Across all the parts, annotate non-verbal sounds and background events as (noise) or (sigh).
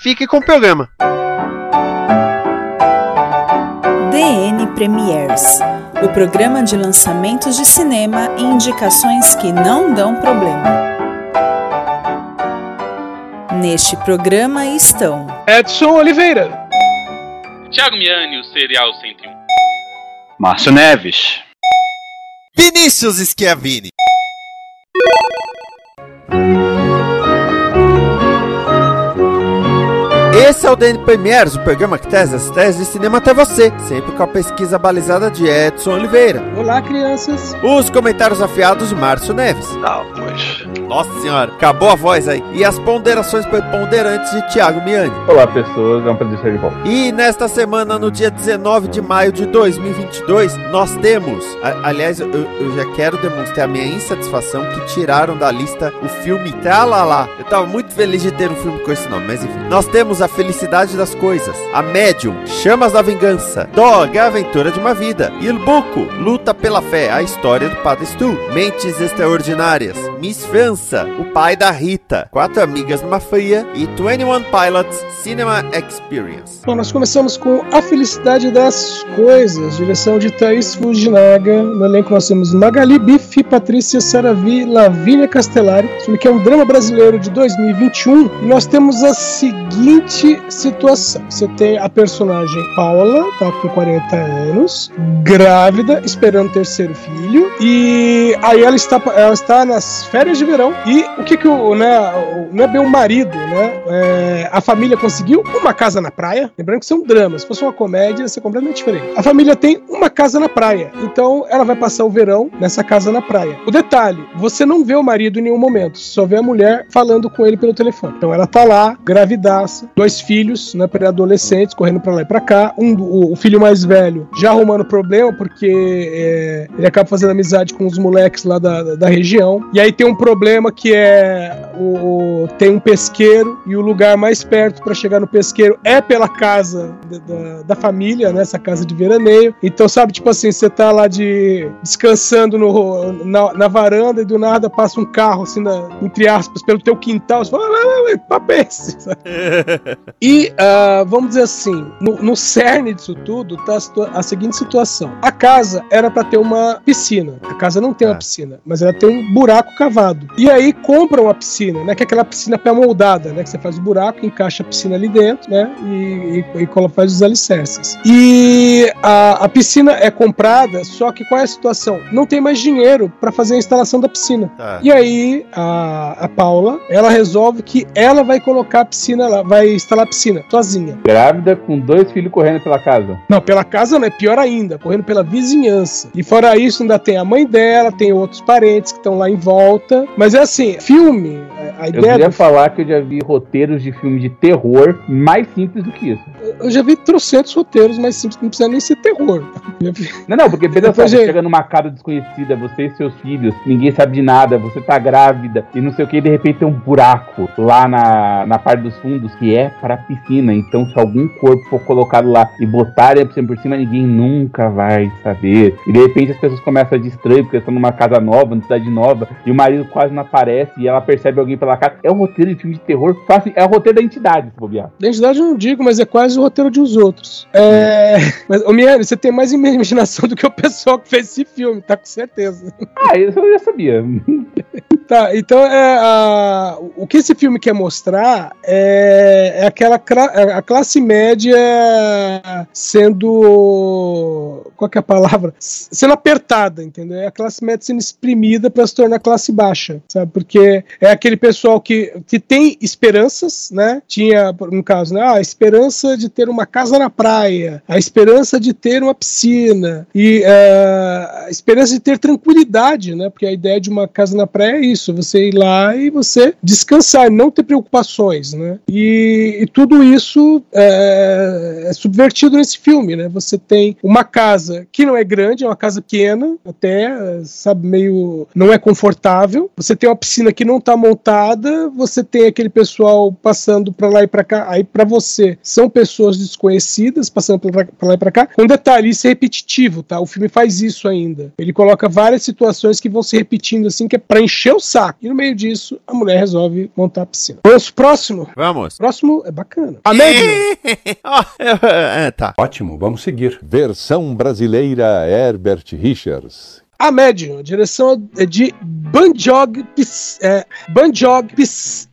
fique com o programa. DN Premiers o programa de lançamentos de cinema e indicações que não dão problema. Neste programa estão Edson Oliveira, Thiago Miani, o Serial 101, Márcio Neves, Vinícius Schiavini. Esse é o DN Premiers, o programa que traz as teses de cinema até você, sempre com a pesquisa balizada de Edson Oliveira. Olá, crianças. Os comentários afiados de Márcio Neves. Não, pois. Nossa senhora, acabou a voz aí. E as ponderações preponderantes de Thiago Miani. Olá, pessoas, é um prazer estar de volta. E nesta semana, no dia 19 de maio de 2022, nós temos. a- aliás, eu, eu já quero demonstrar a minha insatisfação que tiraram da lista o filme Tralalá. Eu tava muito feliz de ter um filme com esse nome, mas enfim. Nós temos a felicidade das coisas, a Medium, Chamas da Vingança, Dog, a aventura de uma vida, Il Buco, Luta pela Fé, a história do Padre Stu, Mentes Extraordinárias, Miss França, o pai da Rita, Quatro Amigas numa Fria e 21 Pilots Cinema Experience. Bom, nós começamos com A Felicidade das Coisas, direção de Thaís Fujinaga. No elenco nós temos Magali Bife, Patrícia Saravi, Lavínia Castellari. Esse filme que é um drama brasileiro de 2021. E nós temos a seguinte situação. Você tem a personagem Paula, tá com 40 anos, grávida, esperando o terceiro filho. E aí ela está, ela está nas férias de verão. E o que que o, né, não é bem o marido, né? É, a família conseguiu uma casa na praia. Lembrando que isso é um drama. Se fosse uma comédia, ia ser completamente diferente. A família tem uma casa na praia. Então ela vai passar o verão nessa casa na praia. O detalhe: você não vê o marido em nenhum momento. Só vê a mulher falando com ele pelo telefone. Então ela tá lá, gravidaça, dois filhos, né, pré-adolescentes, correndo pra lá e pra cá. Um, o, o filho mais velho já arrumando problema, porque é, ele acaba fazendo amizade com os moleques lá da, da, região. E aí tem um problema que é o, o- tem um pesqueiro e o lugar mais perto pra chegar no pesqueiro é pela casa da, da, da família, né? Essa casa de veraneio. Então, sabe, tipo assim, você tá lá de descansando no, na, na varanda e do nada passa um carro, assim, na- entre aspas, pelo teu quintal. Você fala, "Ah, papo é esse?" (laughs) (laughs) E ah, vamos dizer assim, no, no cerne disso tudo tá a, a seguinte situação: a casa era pra ter uma piscina. A casa não tem uma Ah. piscina, mas ela tem um buraco cavado. E aí compram uma piscina, né? Que é aquela piscina pré-moldada, né? Que você faz o buraco, encaixa a piscina ali dentro, né? E, e, e faz os alicerces. E a, a piscina é comprada, só que qual é a situação? Não tem mais dinheiro pra fazer a instalação da piscina. Tá. E aí, a, a Paula, ela resolve que ela vai colocar a piscina lá, vai instalar a piscina sozinha. Grávida com dois filhos correndo pela casa. Não, pela casa não, é pior ainda, correndo pela vizinhança. E fora isso, ainda tem a mãe dela, tem outros parentes que estão lá em volta. Mas é assim, filme, a- a Eu ideia queria do falar que eu já vi roteiros de filme de terror mais simples do que isso. Eu já vi trocentos roteiros, mas simples, não precisa nem ser terror. (laughs) Não, não, porque pensa só, você chega numa casa desconhecida, você e seus filhos, ninguém sabe de nada, você tá grávida e não sei o que, e de repente tem um buraco lá na, na parte dos fundos que é para a piscina. Então, se algum corpo for colocado lá e botarem a piscina por cima, ninguém nunca vai saber. E de repente as pessoas começam a de estranho, porque estão numa casa nova, numa cidade nova, e o marido quase não aparece e ela percebe alguém pela casa. É um roteiro de filme de terror, fácil, é o roteiro da entidade, se bobear. Identidade eu não digo, mas é quase o roteiro de os outros. É. Mas, ô Miane, você tem mais imaginação do que o pessoal que fez esse filme, tá com certeza. Ah, isso eu já sabia. Tá, então é, a- o que esse filme quer mostrar é, é aquela é a classe média sendo. Qual é a palavra? Sendo apertada, entendeu? É a classe média sendo exprimida para se tornar classe baixa, sabe? Porque é aquele pessoal que, que tem esperanças, né? Tinha, no caso, né? Ah, a esperança de ter uma casa na praia, a esperança de ter uma piscina, e é, a esperança de ter tranquilidade, né? Porque a ideia de uma casa na praia é isso isso, você ir lá e você descansar, não ter preocupações, né? E, e tudo isso é, é subvertido nesse filme, né? Você tem uma casa que não é grande, é uma casa pequena, até, sabe, meio. não é confortável. Você tem uma piscina que não está montada, você tem aquele pessoal passando para lá e para cá. Aí, para você, são pessoas desconhecidas passando para lá e para cá. Com detalhe, isso é repetitivo, tá? O filme faz isso ainda. Ele coloca várias situações que vão se repetindo assim, que é pra encher o saco. E no meio disso, a mulher resolve montar a piscina. Vamos pro próximo? Vamos. Próximo é bacana. A média. (laughs) Ó, é, é, tá. Ótimo, vamos seguir. Versão brasileira Herbert Richards. A Medium, a direção é de Banjog, Pis, é, Banjog Pis.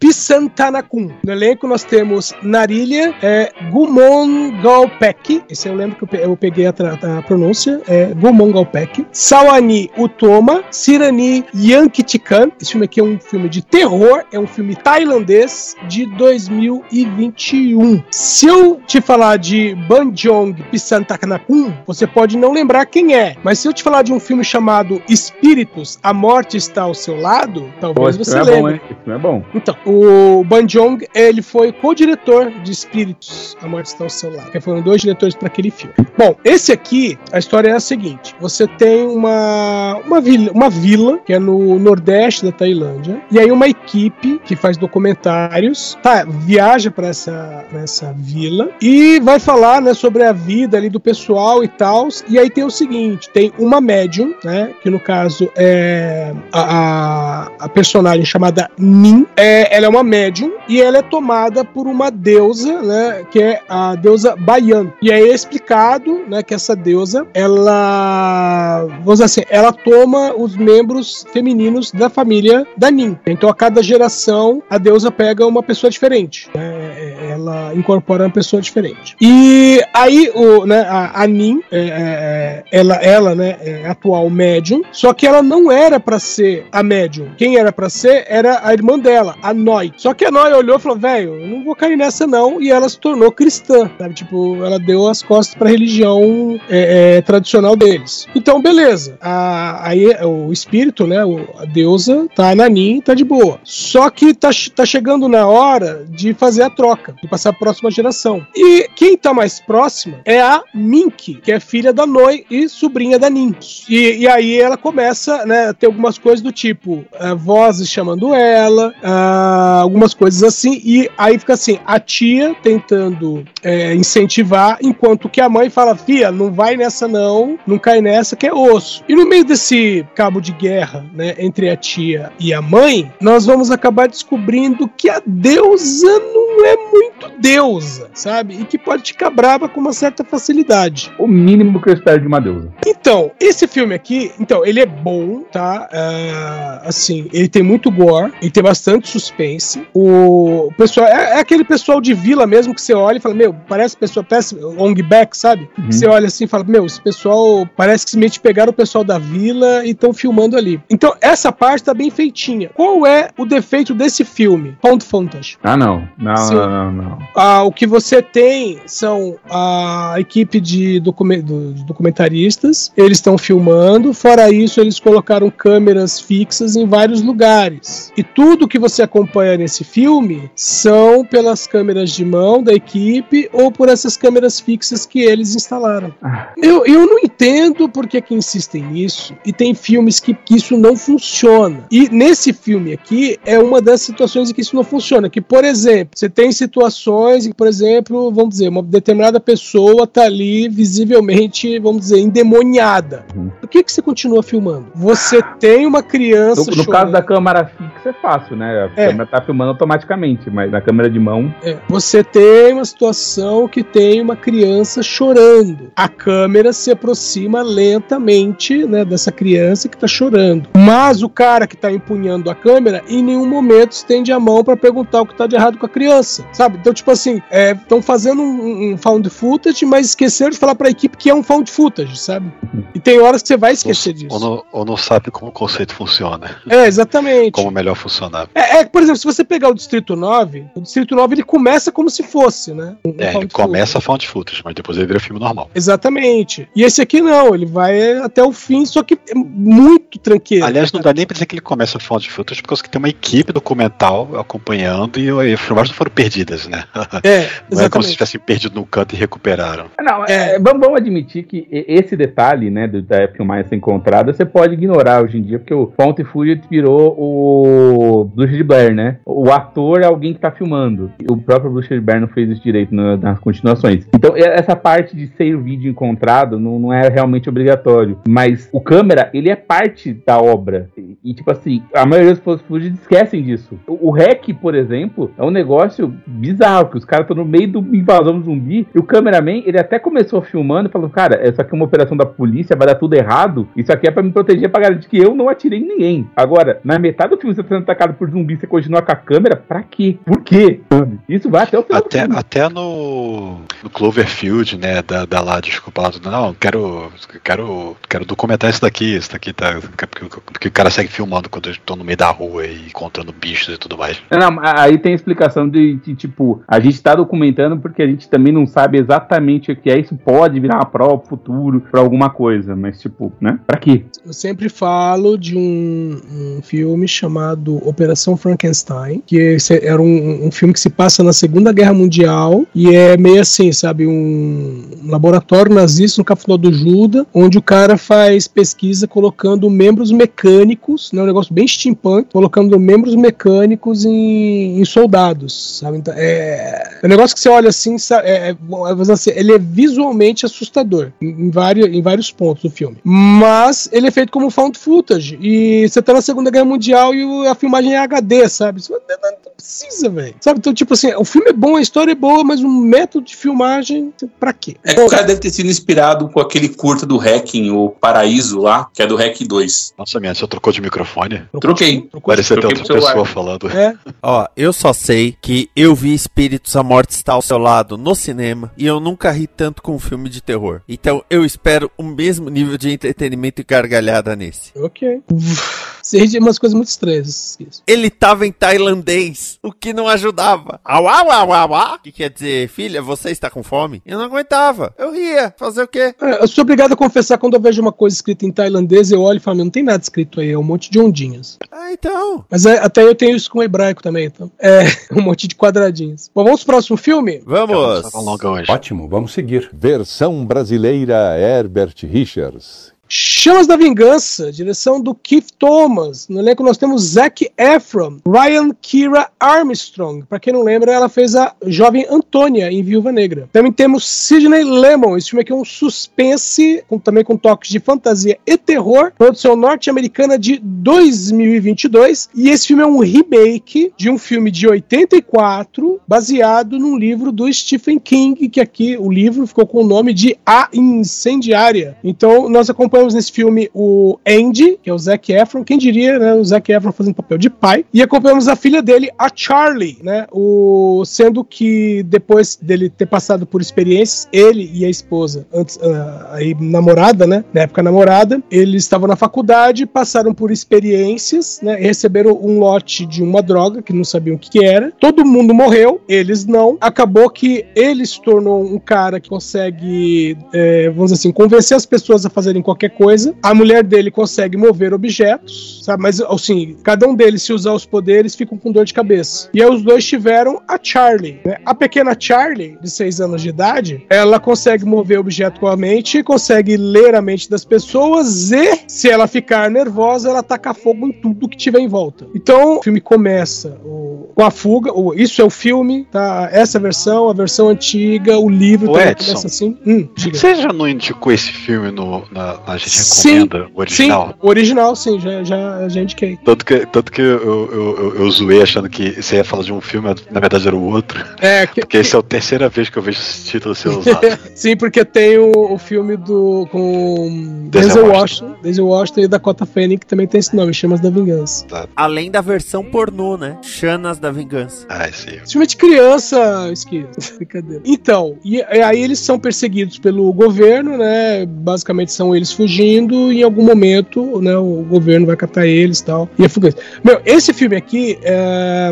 No elenco nós temos Narilha, é, Gumon Galpek, esse eu lembro que eu pe- eu peguei a, a pronúncia, é Gumon Galpek, Sawani Utoma, Sirani Yankitikan, esse filme aqui é um filme de terror, é um filme tailandês de 2021. Se eu te falar de Banjong Pisantanakun, você pode não lembrar quem é, mas se eu te falar de um filme chamado Espíritos, A Morte Está ao Seu Lado, Pô, talvez esse você é bom, lembre. filme é bom. Então, o Banjong, ele foi co-diretor de Espíritos, A Morte Está ao Seu Lado, que foram dois diretores para aquele filme. Bom, esse aqui, a história é a seguinte: você tem uma, uma, vila, uma vila, que é no nordeste da Tailândia, e aí uma equipe que faz documentários, tá, viaja para essa, pra essa vila e vai falar, né, sobre a vida ali do pessoal e tal. E aí tem o seguinte: tem uma médium, né, que no caso é a, a, a personagem chamada Nin, é, ela é uma médium e ela é tomada por uma deusa, né, que é a deusa Bayan. E aí é explicado, né, que essa deusa, ela, vamos dizer assim, ela toma os membros femininos da família da Nin. Então a cada geração a deusa pega uma pessoa diferente. né, ela incorpora uma pessoa diferente. E aí o, né, a, a Nin, é, é, ela, ela, né, é atual médium, só que ela não era pra ser a médium. Quem era pra ser era a irmã dela, a Noi. Só que a Noi olhou e falou: velho, eu não vou cair nessa não. E ela se tornou cristã, sabe? Tipo, ela deu as costas pra religião é, é, tradicional deles. Então, beleza. A, aí o espírito, né, a deusa, tá na Nin, tá de boa. Só que tá, tá chegando na hora de fazer a troca, de passar a próxima geração. E quem tá mais próxima é a Mink, que é filha da Noi e sobrinha da Nin. E, e aí ela começa né, a ter algumas coisas do tipo eh, vozes chamando ela, ah, algumas coisas assim, e aí fica assim, a tia tentando eh, incentivar, enquanto que a mãe fala, fia, não vai nessa não, não cai nessa que é osso. E no meio desse cabo de guerra, né, entre a tia e a mãe, nós vamos acabar descobrindo que a deusa não é muito deusa, sabe? E que pode ficar brava com uma certa facilidade. O mínimo que eu espero de uma deusa. Então, esse filme aqui, então, ele é bom, tá? Ah, assim, ele tem muito gore, ele tem bastante suspense. O pessoal, é, é aquele pessoal de vila mesmo que você olha e fala, meu, parece pessoa péssima, long back, sabe? Uhum. Você olha assim e fala, meu, esse pessoal parece que simplesmente pegaram o pessoal da vila e estão filmando ali. Então, essa parte tá bem feitinha. Qual é o defeito desse filme? Ponto footage. Ah, não. Não, Sim. não, não, não. Ah, o que você tem são a equipe de, de documentaristas, eles estão filmando, fora isso, eles colocaram câmeras fixas em vários lugares. E tudo que você acompanha nesse filme são pelas câmeras de mão da equipe ou por essas câmeras fixas que eles instalaram. Ah. Eu, eu não entendo por que, que insistem nisso, e tem filmes que, que isso não funciona. E nesse filme aqui é uma das situações em que isso não funciona. Que, por exemplo, você tem situações em que, por exemplo, vamos dizer, uma determinada pessoa tá ali visivelmente, vamos dizer, endemoniada. Uhum. Por que, que você continua filmando? Você tem uma criança. No, no caso da câmera fixa é fácil, né? A É. câmera tá filmando automaticamente, mas na câmera de mão. É, você tem uma situação que tem uma criança chorando. A câmera se aproxima lentamente né, dessa criança que está chorando. Mas o cara que está empunhando a câmera, em nenhum momento estende a mão para perguntar o que está de errado com a criança. Sabe? Então, tipo assim, estão fazendo um, um found footage, mas esqueceram de falar para a equipe que é um found footage, sabe? E tem horas que você você (laughs) vai esquecer disso. Ou não, ou não sabe como o conceito funciona. É, exatamente. Como melhor funcionar. É, é, por exemplo, se você pegar o Distrito 9, o Distrito 9 ele começa como se fosse, né? Um É, ele começa a found footage, mas depois ele vira filme normal. Exatamente. E esse aqui não, ele vai até o fim, só que é muito tranqueiro. Aliás, não dá nem pra dizer que ele começa a found footage, porque tem uma equipe documental acompanhando e, e as filmagens não foram perdidas, né? (laughs) É, Não é como se tivessem perdido no canto e recuperaram. Não, é, vamos, vamos admitir que esse detalhe, né, da filmagem ser encontrada, você pode ignorar hoje em dia, porque o Found Footage virou o Bruxa de Blair, né? O ator é alguém que tá filmando. O próprio Bruxa de Blair não fez isso direito na- nas continuações. Então, essa parte de ser o vídeo encontrado não, não é realmente obrigatório. Mas o câmera, ele é parte da obra. E, tipo assim, a maioria dos Found Footage esquecem disso. O, o REC, por exemplo, é um negócio bizarro, que os caras estão no meio do invasão zumbi, e o cameraman, ele até começou filmando falou, cara, essa aqui é uma operação da polícia, vai dar tudo errado, isso aqui é pra me proteger, pra garantir que eu não atirei em ninguém. Agora, na metade do filme você tá sendo atacado por zumbi, você continua com a câmera, pra quê? Por quê? Isso vai até o final Até, filme. até no, no Cloverfield, né, da, da lá, desculpa, lá, não, quero, quero, quero documentar isso daqui, isso daqui tá, porque, porque o cara segue filmando quando eu tô no meio da rua e encontrando bichos e tudo mais. Não, aí tem a explicação de, de, tipo, a gente tá documentando porque a gente também não sabe exatamente o que é. Isso pode virar uma prova pro futuro pra alguma coisa, mas, tipo, né? Pra quê? Eu sempre falo de um, um filme chamado Operação Frankenstein, que era um, um filme que se passa na Segunda Guerra Mundial e é meio assim, sabe, um laboratório nazista no Cafundó do Juda, onde o cara faz pesquisa colocando membros mecânicos, né, um negócio bem steampunk, colocando membros mecânicos em, em soldados, sabe? Então, é, é um negócio que você olha assim, sa- é, é, assim, ele é visualmente assustador em vários, em vários pontos do filme. Mas ele é feito como found footage. E você tá na Segunda Guerra Mundial e a filmagem é HD, sabe? Isso não, precisa, velho. Sabe? Então, tipo assim, o filme é bom, a história é boa, mas o método de filmagem, pra quê? É que o cara deve ter sido inspirado com aquele curta do Hacking, o Paraíso lá, que é do Hack 2. Nossa, minha, você trocou de microfone? Troquei. Ter Troquei outra pessoa falando. É, Ó, eu só sei que eu vi Espíritos a Morte está ao seu lado no cinema e eu nunca ri tanto com um filme de terror. Então eu espero o mesmo nível de entretenimento e gargalhada nesse. ok. Você ri de umas coisas muito estranhas. Isso. Ele tava em tailandês, o que não ajudava. Au, au, au, au, au. Que quer dizer, filha, você está com fome? Eu não aguentava. Eu ria. Fazer o quê? É, Eu sou obrigado a confessar quando eu vejo uma coisa escrita em tailandês, eu olho e falo, não tem nada escrito aí, é um monte de ondinhas. Ah, então. Mas é, até eu tenho isso com hebraico também, então. É, (laughs) um monte de quadradinhos. Bom, vamos pro próximo filme? Vamos. Hoje. Ótimo, vamos seguir. Versão brasileira Herbert Richards. Chamas da Vingança, direção do Keith Thomas. No elenco nós temos Zac Efron, Ryan Kira Armstrong. Pra quem não lembra, ela fez a jovem Antônia em Viúva Negra. Também temos Sidney Lemon. Esse filme aqui é um suspense, com- também com toques de fantasia e terror. Produção norte-americana de 2022. E esse filme é um remake de um filme de 84, baseado num livro do Stephen King, que aqui o livro ficou com o nome de A Incendiária. Então nós acompanhamos nesse filme o Andy, que é o Zac Efron, quem diria, né, o Zac Efron fazendo papel de pai, e acompanhamos a filha dele, a Charlie, né, o, sendo que depois dele ter passado por experiências, ele e a esposa, antes, ah, aí namorada, né, na época namorada, eles estavam na faculdade, passaram por experiências, né, receberam um lote de uma droga, que não sabiam o que, que era, todo mundo morreu, eles não, acabou que ele se tornou um cara que consegue, é, vamos dizer assim, convencer as pessoas a fazerem qualquer coisa. A mulher dele consegue mover objetos, sabe? Mas, assim, cada um deles, se usar os poderes, ficam com dor de cabeça. E aí os dois tiveram a Charlie, né? A pequena Charlie, de 6 anos de idade, ela consegue mover objeto com a mente, consegue ler a mente das pessoas e, se ela ficar nervosa, ela taca fogo em tudo que tiver em volta. Então, o filme começa o- com a fuga. o- isso é o filme, tá? Essa versão, a versão antiga, o livro Ô, também Edson. começa assim. Hum. Você já não indicou esse filme no, na, na gente Sim, recomenda o original? Sim, o original, sim, já, já, já indiquei. Tanto que, tanto que eu, eu, eu, eu zoei achando que você ia falar de um filme, na verdade era o outro. É, (laughs) que, Porque esse é a terceira vez que eu vejo esse título ser (laughs) usado. sim, porque tem o, o filme do com Denzel Washington. Denzel Washington e Dakota Fanning, que também tem esse nome, Chamas da Vingança. Além da versão pornô, né? Chanas da Vingança. Ah, sim. Filme é de criança, esquerda. (laughs) Brincadeira. Então, e, e aí eles são perseguidos pelo governo, né? Basicamente são eles fugindo. Fugindo em algum momento, né, o governo vai catar eles e tal. E é fuga. Meu, esse filme aqui, é,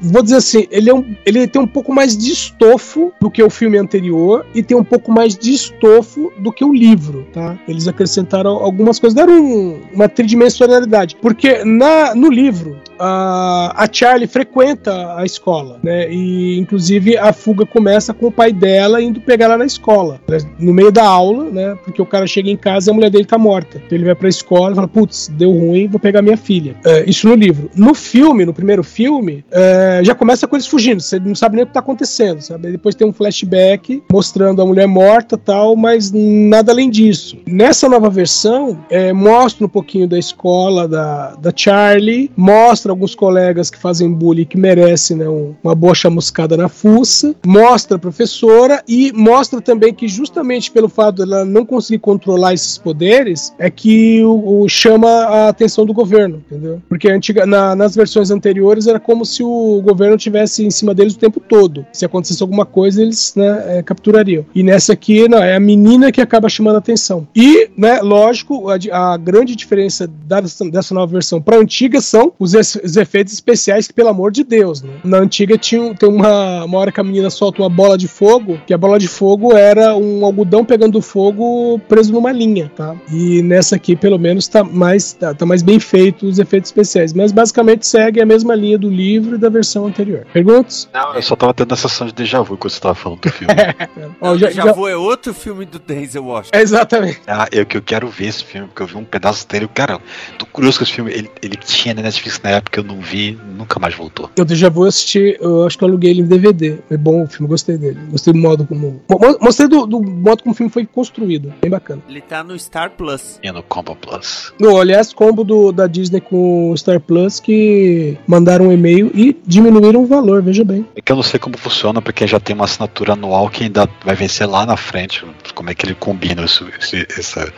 vou dizer assim, ele, é um, ele tem um pouco mais de estofo do que o filme anterior e tem um pouco mais de estofo do que o livro, tá? Eles acrescentaram algumas coisas, deram um- uma tridimensionalidade. Porque na, no livro, a, a Charlie frequenta a escola, né? E inclusive a fuga começa com o pai dela indo pegar ela na escola, né? no meio da aula, né? Porque o cara chega em casa e a mulher dele tá morta. Então ele vai pra escola e fala: Putz, deu ruim, vou pegar minha filha. É, isso no livro. No filme, no primeiro filme, é, já começa com eles fugindo. Você não sabe nem o que tá acontecendo, sabe? Depois tem um flashback mostrando a mulher morta tal, mas nada além disso. Nessa nova versão, é, mostra um pouquinho da escola da, da Charlie, mostra alguns colegas que fazem bullying que merecem né, um- uma boa chamuscada na fuça, mostra a professora e mostra também que justamente pelo fato dela não conseguir controlar esses poderes, é que o, o chama a atenção do governo, entendeu? Porque antiga, na- nas versões anteriores era como se o governo tivesse em cima deles o tempo todo. Se acontecesse alguma coisa, eles né, é, capturariam. E nessa aqui, não, é a menina que acaba chamando a atenção. E, né, lógico, a, a grande diferença da- dessa nova versão para a antiga são os, os efeitos especiais que, pelo amor de Deus, né? Na antiga tinha um- tem uma, uma hora que a menina solta uma bola de fogo, que a bola de fogo era um algodão pegando fogo preso numa linha, tá? E nessa aqui, pelo menos, tá mais, tá, tá mais bem feito os efeitos especiais. Mas basicamente segue a mesma linha do livro e da versão anterior. Perguntas? Não, eu só tava tendo a sensação de déjà vu quando você tava falando do filme. (laughs) Ó, já, vou é outro filme do Denzel Washington. Exatamente. Ah, eu que eu quero ver esse filme, porque eu vi um pedaço dele. Cara, tô curioso com esse filme. Ele, ele tinha na Netflix na época, eu não vi, nunca mais voltou. Eu já vou assistir, eu acho que eu aluguei ele em DVD. É bom o filme, gostei dele. Gostei do modo como. Mo- Mostrei do, do modo como o filme foi construído. Bem bacana. Ele tá no Star Plus. E no Combo Plus. No, aliás, combo do, da Disney com o Star Plus que mandaram um e-mail e diminuíram o valor, veja bem. É que eu não sei como funciona, porque já tem uma assinatura anual que ainda vai vencer lá na frente. Como é que ele combina isso, esse- essa,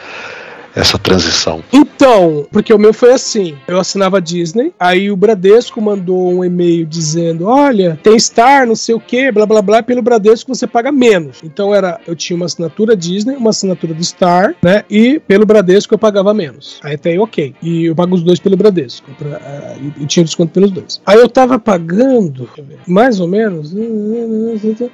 essa transição? Então, porque o meu foi assim: eu assinava Disney, aí o Bradesco mandou um e-mail dizendo: olha, tem Star, não sei o que, blá blá blá, pelo Bradesco você paga menos. Então era, eu tinha uma assinatura Disney, uma assinatura do Star, né? E pelo Bradesco eu pagava menos. Aí até aí, ok. E eu pago os dois pelo Bradesco. pra- ah, e, e tinha desconto pelos dois. Aí eu tava pagando, eu mais ou menos,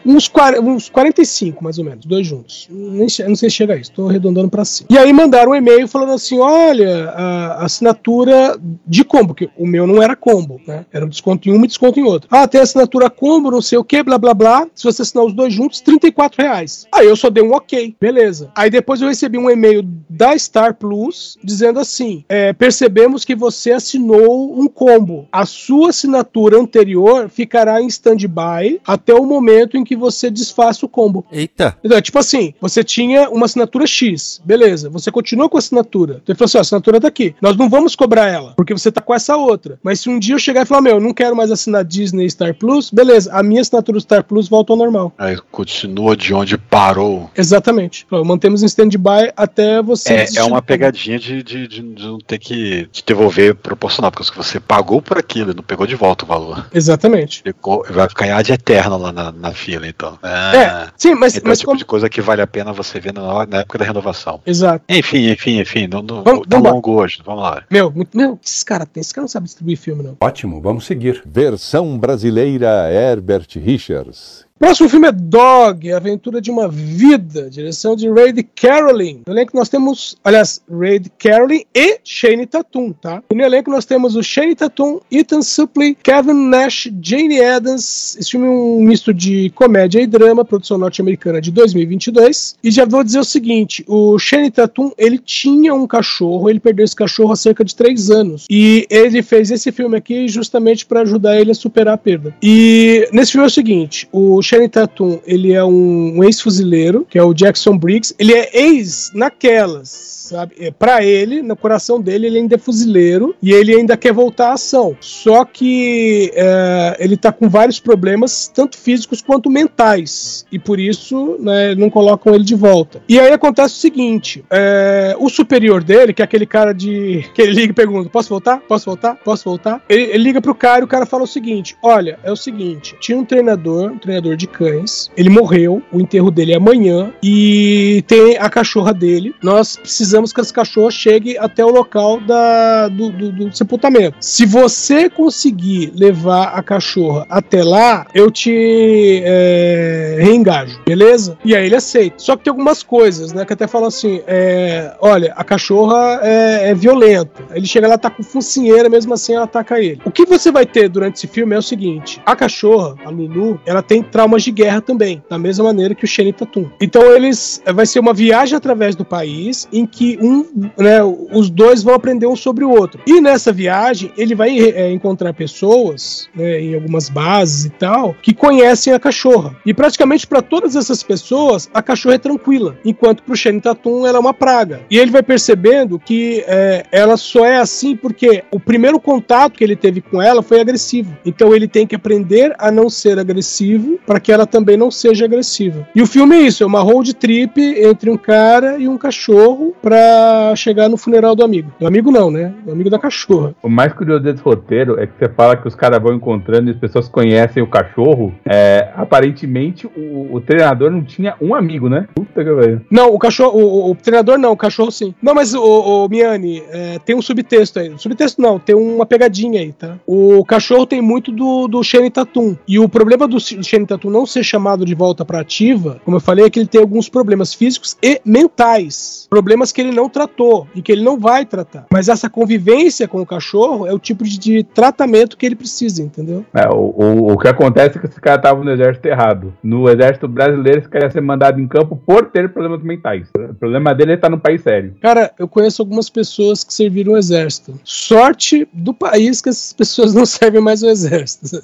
uns, 40, uns 45, mais ou menos, dois juntos. Nem, não sei se chega a isso, tô arredondando pra cima. E aí mandaram um e-mail falando assim: olha, a assinatura de combo, que o meu não era combo, né? Era um desconto em uma e desconto em outra. Ah, tem assinatura combo, não sei o que, blá blá blá. Se você assinar os dois juntos, 34 reais. Aí eu só dei um ok, beleza. Aí depois eu recebi um e-mail da Star Plus dizendo assim: é, percebemos que você assinou um combo. A sua assinatura anterior ficará em stand-by até o momento em que você desfaça o combo. Eita. Então, é tipo assim, você tinha uma assinatura X, beleza, você continua com a assinatura. Então ele falou assim, ó, a assinatura tá aqui. Nós não vamos cobrar ela, porque você tá com essa outra. Mas se um dia eu chegar e falar, meu, eu não quero mais assinar Disney Star Plus, beleza, a minha assinatura Star Plus volta ao normal. Aí continua de onde parou. Exatamente. Falou, mantemos em stand-by até você É, é uma pegadinha de, de, de, de não ter que te devolver proporcional, porque você pagou por aquilo e não pegou de volta o valor. Exatamente. Ficou, vai ficar de eterno lá na, na fila, então. É, sim, mas- então mas é o tipo como- de coisa que vale a pena você ver na, na época da renovação. Exato. Enfim, enfim, enfim. Não, não, Vamos- tá vamos longo hoje, vamos lá. Meu, muito- meu, esse cara tem, esse cara não sabe distribuir filme, não. Ótimo, vamos seguir. Versão brasileira Herbert Richards. Próximo filme é Dog, Aventura de uma Vida, direção de Raid Carolyn. No elenco nós temos, aliás, Raid Carolyn e Shane Tatum, tá? No elenco nós temos o Shane Tatum, Ethan Suplee, Kevin Nash, Jane Adams. Esse filme é um misto de comédia e drama, produção norte-americana de 2022. E já vou dizer o seguinte, o Shane Tatum, ele tinha um cachorro, ele perdeu esse cachorro há cerca de três anos. E ele fez esse filme aqui justamente para ajudar ele a superar a perda. E nesse filme é o seguinte, o Channing Tatum, ele é um, um ex-fuzileiro, que é o Jackson Briggs. Ele é ex naquelas, sabe? É, para ele, no coração dele, ele ainda é fuzileiro e ele ainda quer voltar à ação. Só que é, ele tá com vários problemas, tanto físicos quanto mentais. E por isso, né, não colocam ele de volta. E aí acontece o seguinte: é, o superior dele, que é aquele cara de. que ele liga e pergunta: posso voltar? Posso voltar? Posso voltar? Ele, ele liga pro cara e o cara fala o seguinte: olha, é o seguinte, tinha um treinador, um treinador de de cães. Ele morreu, o enterro dele é amanhã e tem a cachorra dele. Nós precisamos que essa cachorra chegue até o local da, do, do, do sepultamento. Se você conseguir levar a cachorra até lá, eu te é, reengajo, beleza? E aí ele aceita. Só que tem algumas coisas, né? Que até fala assim: é, olha, a cachorra é, é violenta. Ele chega lá, tá com focinheira, mesmo assim ela ataca ele. O que você vai ter durante esse filme é o seguinte: a cachorra, a Lulu, ela tem traumas de guerra também, da mesma maneira que o Shane Tatum. Então eles vai ser uma viagem através do país em que um, né, os dois vão aprender um sobre o outro. E nessa viagem ele vai é, encontrar pessoas, né, em algumas bases e tal, que conhecem a cachorra. E praticamente para todas essas pessoas a cachorra é tranquila, enquanto para o Shane Tatum ela é uma praga. E ele vai percebendo que é, ela só é assim porque o primeiro contato que ele teve com ela foi agressivo. Então ele tem que aprender a não ser agressivo para que ela também não seja agressiva. E o filme é isso, é uma road trip entre um cara e um cachorro para chegar no funeral do amigo. Do amigo não, né? Do amigo da cachorra. O mais curioso desse roteiro é que você fala que os caras vão encontrando e as pessoas conhecem o cachorro. É, aparentemente o, o treinador não tinha um amigo, né? Puta que velho. Não, o cachorro, o, o, treinador não, o cachorro sim. Não, mas o, o Miane, é, tem um subtexto aí. Subtexto não, tem uma pegadinha aí, tá? O cachorro tem muito do, do Shane Tatum. E o problema do Shane Tatum não ser chamado de volta para ativa, como eu falei, é que ele tem alguns problemas físicos e mentais. Problemas que ele não tratou e que ele não vai tratar. Mas essa convivência com o cachorro é o tipo de, de tratamento que ele precisa, entendeu? É, o, o, o, que acontece é que esse cara tava no exército errado. No exército brasileiro, esse cara ia ser mandado em campo por ter problemas mentais. O problema dele é estar no país sério. Cara, eu conheço algumas pessoas que serviram o exército. Sorte do país que essas pessoas não (laughs) servem mais o exército.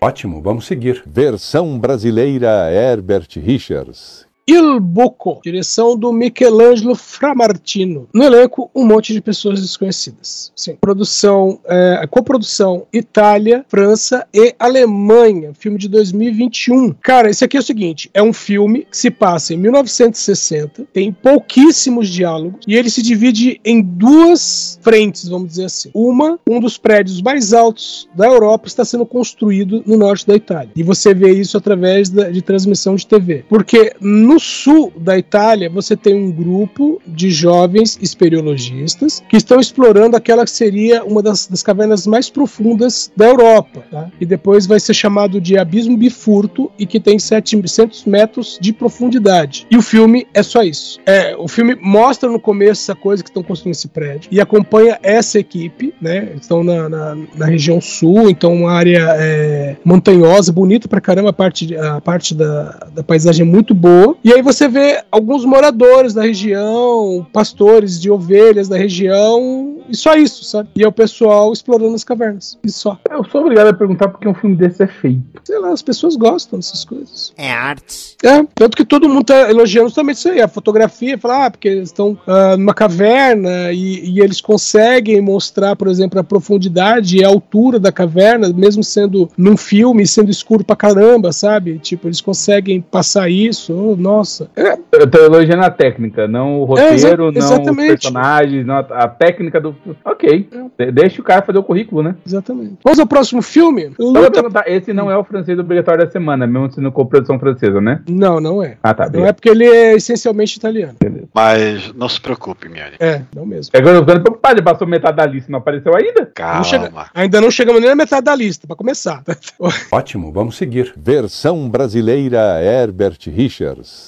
Ótimo, vamos seguir. Versão brasileira Herbert Richards. Il Buco, direção do Michelangelo Framartino. No elenco, um monte de pessoas desconhecidas. Sim, produção, é, coprodução Itália, França e Alemanha. Filme de 2021. Cara, esse aqui é o seguinte: é um filme que se passa em 1960, tem pouquíssimos diálogos e ele se divide em duas frentes, vamos dizer assim. Uma, um dos prédios mais altos da Europa está sendo construído no norte da Itália. E você vê isso através da, de transmissão de TV. Porque no sul da Itália, você tem um grupo de jovens espeleologistas que estão explorando aquela que seria uma das, das cavernas mais profundas da Europa. Tá? E depois vai ser chamado de Abismo Bifurto e que tem 700 metros de profundidade. E o filme é só isso. É, o filme mostra no começo essa coisa que estão construindo esse prédio e acompanha essa equipe, né? Estão na, na, na região sul, então uma área é, montanhosa, bonita pra caramba, a parte, a parte da, da paisagem é muito boa. E aí você vê alguns moradores da região, pastores de ovelhas da região, e só isso, sabe? E é o pessoal explorando as cavernas. E só. Eu sou obrigado a perguntar porque um filme desse é feito. Sei lá, as pessoas gostam dessas coisas. É arte. É, tanto que todo mundo tá elogiando também isso aí. A fotografia, falar, ah, porque eles estão uh, numa caverna e, e, eles conseguem mostrar, por exemplo, a profundidade e a altura da caverna, mesmo sendo num filme, sendo escuro pra caramba, sabe? Tipo, eles conseguem passar isso. Oh, nossa. É. Eu tô elogiando a técnica, não o roteiro, é, não os personagens, não a, a, técnica do. Ok. É. Deixa o cara fazer o currículo, né? Exatamente. Vamos ao próximo filme? Luta... Esse não é o francês obrigatório da semana, mesmo sendo com produção francesa, né? Não, não é. Ah, tá. Não é porque ele é essencialmente italiano. Beleza. Mas não se preocupe, Miane. É, não mesmo. É agora eu tô preocupado, ele passou metade da lista, não apareceu ainda? Calma. Não chega... Ainda não chegamos nem na metade da lista, pra começar. (laughs) Ótimo, vamos seguir. Versão brasileira Herbert Richards.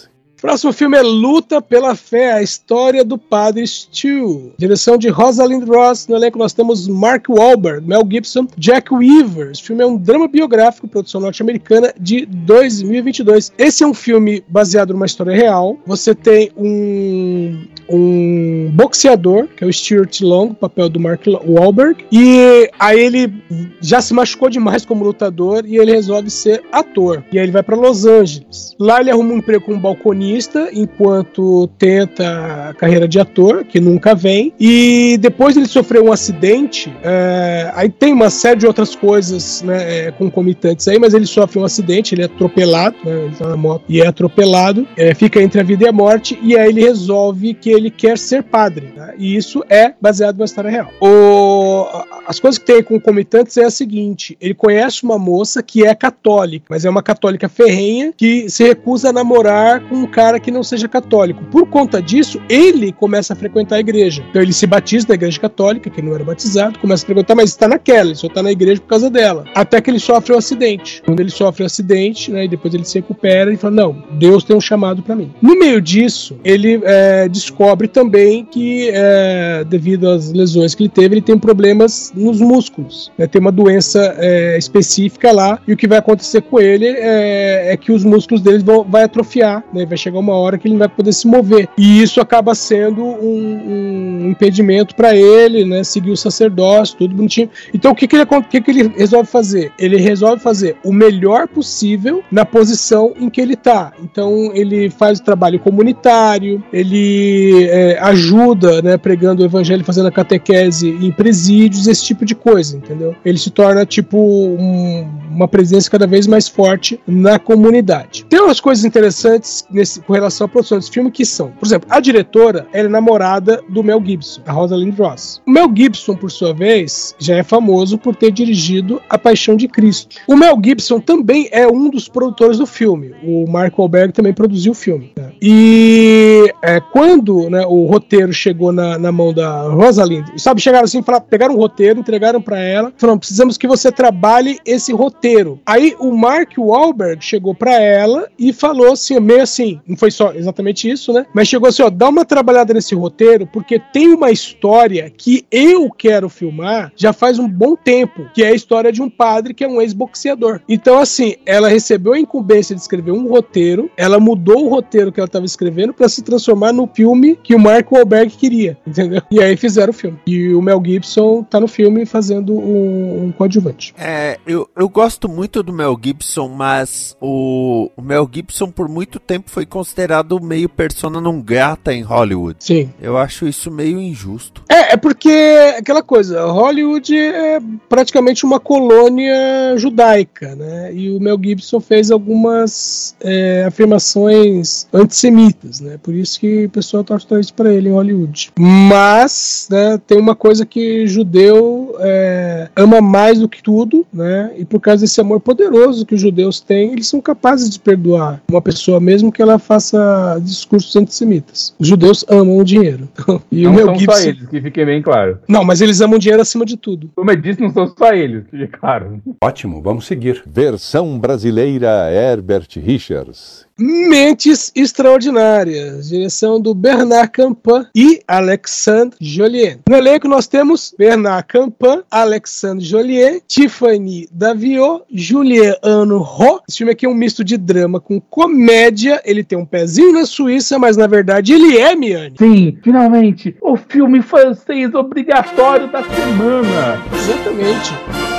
Próximo filme é Luta pela Fé, a história do padre Stu. Direção de Rosalind Ross. No elenco nós temos Mark Wahlberg, Mel Gibson, Jack Weaver. Esse filme é um drama biográfico, produção norte-americana de 2022. Esse é um filme baseado numa história real. Você tem um, um boxeador, que é o Stuart Long, papel do Mark Wahlberg, e aí ele já se machucou demais como lutador e ele resolve ser ator. E aí ele vai para Los Angeles. Lá ele arruma um emprego como balconista enquanto tenta a carreira de ator, que nunca vem, e depois ele sofreu um acidente. é, aí tem uma série de outras coisas né, é, concomitantes aí, mas ele sofre um acidente, ele é atropelado, né, ele tá na moto e é atropelado, é, fica entre a vida e a morte, e aí ele resolve que ele quer ser padre. né, e isso é baseado na história real. O- as coisas que tem concomitantes é a seguinte: ele conhece uma moça que é católica, mas é uma católica ferrenha que se recusa a namorar com um cara que não seja católico. Por conta disso, ele começa a frequentar a igreja. Então ele se batiza na igreja católica, que não era batizado, começa a frequentar, mas está naquela, ele só está na igreja por causa dela. Até que ele sofre um acidente. Quando ele sofre um acidente, né, e depois ele se recupera e fala: Não, Deus tem um chamado para mim. No meio disso, ele é, descobre também que, é, devido às lesões que ele teve, ele tem problemas nos músculos. né? Tem uma doença é, específica lá, e o que vai acontecer com ele é, é que os músculos dele vão vai atrofiar, né? Vai chegar uma hora que ele não vai poder se mover. E isso acaba sendo um, um impedimento para ele, né? Seguir o sacerdócio, tudo bonitinho. Então o que, que, ele, que, que ele resolve fazer? Ele resolve fazer o melhor possível na posição em que ele tá. Então ele faz o trabalho comunitário, ele é, ajuda, né, pregando o evangelho, fazendo a catequese em presídios, esse tipo de coisa, entendeu? Ele se torna tipo um- uma presença cada vez mais forte na comunidade. Tem umas coisas interessantes nesse, com relação à produção desse filme que são, por exemplo, a diretora ela é namorada do Mel Gibson, a Rosalind Ross. O Mel Gibson, por sua vez, já é famoso por ter dirigido A Paixão de Cristo. O Mel Gibson também é um dos produtores do filme. O Mark Wahlberg também produziu o filme. né? E é, quando né, o roteiro chegou na, na mão da Rosalind, sabe, chegaram assim, falaram, pegaram um roteiro, entregaram para ela, falaram, precisamos que você trabalhe esse roteiro. Aí o Mark Wahlberg chegou para ela e falou assim, meio assim, não foi só exatamente isso, né? Mas chegou assim, ó, dá uma trabalhada nesse roteiro, porque tem uma história que eu quero filmar já faz um bom tempo, que é a história de um padre que é um ex-boxeador. Então, assim, ela recebeu a incumbência de escrever um roteiro, ela mudou o roteiro que ela estava escrevendo para se transformar no filme que o Mark Wahlberg queria, (laughs) entendeu? E aí fizeram o filme. E o Mel Gibson tá no filme fazendo um, um coadjuvante. É, eu, eu gosto muito do Mel Gibson, mas o, o Mel Gibson por muito tempo foi considerado meio persona não grata em Hollywood. Sim. Eu acho isso meio injusto. É, é porque aquela coisa, Hollywood é praticamente uma colônia judaica, né? E o Mel Gibson fez algumas é, afirmações antissemitas, né? Por isso que o pessoal torce o nariz para ele em Hollywood. Mas, né, tem uma coisa que judeu é, ama mais do que tudo, né? E por causa desse amor poderoso que os judeus têm, eles são capazes de perdoar uma pessoa mesmo que ela faça discursos antissemitas. Os judeus amam o dinheiro. (laughs) E o não Mel são Gibson só eles, que fique bem claro. não, mas eles amam dinheiro acima de tudo. Como eu disse, não são só eles, que fique claro. Ótimo, vamos seguir. Versão brasileira Herbert Richards. Mentes Extraordinárias, direção do Bernard Campan e Alexandre Joliet. No elenco nós temos Bernard Campan, Alexandre Joliet, Tiffany Daviot, Juliano Ro. Esse filme aqui é um misto de drama com comédia. Ele tem um pezinho na Suíça, mas na verdade ele é Miane. Sim, finalmente, o filme francês obrigatório da semana. Exatamente.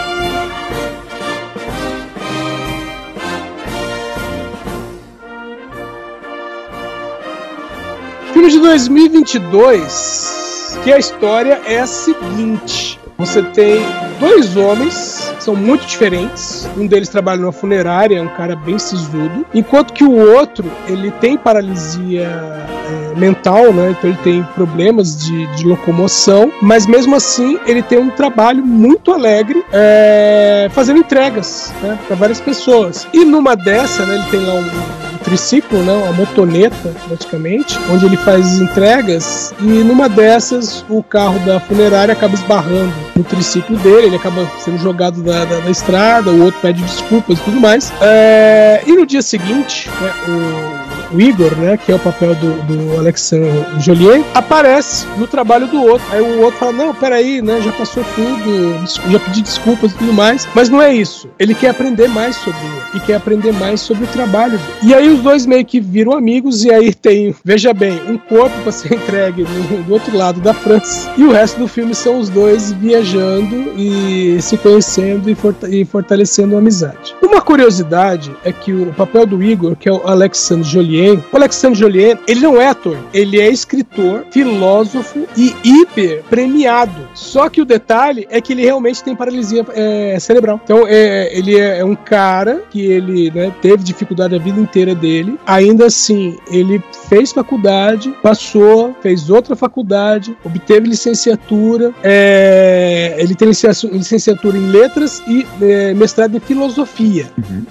Filme de 2022, que a história é a seguinte: você tem dois homens, são muito diferentes. Um deles trabalha numa funerária, é um cara bem sisudo, enquanto que o outro ele tem paralisia é, mental, né? Então ele tem problemas de, de locomoção, mas mesmo assim ele tem um trabalho muito alegre é, fazendo entregas né, para várias pessoas. E numa dessa, né, ele tem lá um, triciclo, né, uma motoneta praticamente, onde ele faz as entregas e numa dessas o carro da funerária acaba esbarrando no triciclo dele, ele acaba sendo jogado da, da, da estrada, o outro pede desculpas e tudo mais. É, e no dia seguinte, né, o o Igor, né, que é o papel do, do Alexandre Joliet, aparece no trabalho do outro. Aí o outro fala: Não, peraí, né, já passou tudo, já pedi desculpas e tudo mais. Mas não é isso. Ele quer aprender mais sobre ele e quer aprender mais sobre o trabalho dele. E aí os dois meio que viram amigos, e aí tem, veja bem, um corpo para ser (laughs) entregue no, do outro lado da França. E o resto do filme são os dois viajando e se conhecendo e, e fortalecendo a amizade. Uma curiosidade é que o papel do Igor, que é o Alexandre Joliet, Jolien. O Alexandre Jolien, ele não é ator, ele é escritor, filósofo e hiper premiado. Só que o detalhe é que ele realmente tem paralisia é, cerebral. Então, é, ele é, é um cara que ele né, teve dificuldade a vida inteira dele. Ainda assim, ele fez faculdade, passou, fez outra faculdade, obteve licenciatura. é, ele tem licencia- licenciatura em letras e é, mestrado em filosofia.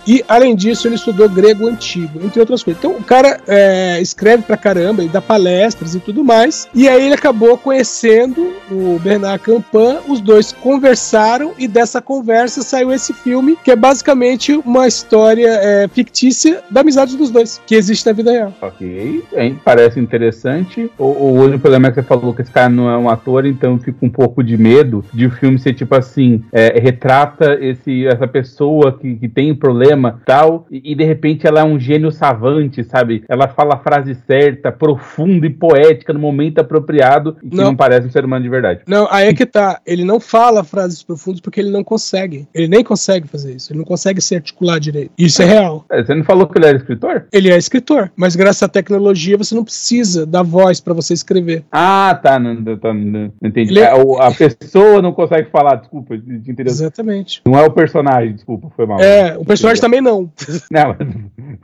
E, além disso, ele estudou grego antigo, entre outras coisas. Então, o cara é, escreve pra caramba, ele dá palestras e tudo mais. E aí ele acabou conhecendo o Bernard Campan, os dois conversaram e dessa conversa saiu esse filme, que é basicamente uma história é, fictícia da amizade dos dois, que existe na vida real. Ok, hein, parece interessante. O, o único problema é que você falou que esse cara não é um ator, então fico um pouco de medo de o filme ser tipo assim: é, retrata esse, essa pessoa que, que tem problema tal, e, e de repente ela é um gênio savante, sabe? Ela fala a frase certa, profunda e poética no momento apropriado, e que Não. não, parece um ser humano de verdade. Não, aí é que tá. Ele não fala frases profundas porque ele não consegue. Ele nem consegue fazer isso. Ele não consegue se articular direito. Isso é real. É, Você não falou que ele era escritor? Ele é escritor, mas graças à tecnologia você não precisa da voz pra você escrever. Ah, tá, não, não, tá, não, entendi. Ele é- É, o- a pessoa não consegue falar, desculpa, entendeu? Exatamente. Não é o personagem, desculpa, foi mal. É, o personagem também não. (laughs) Não,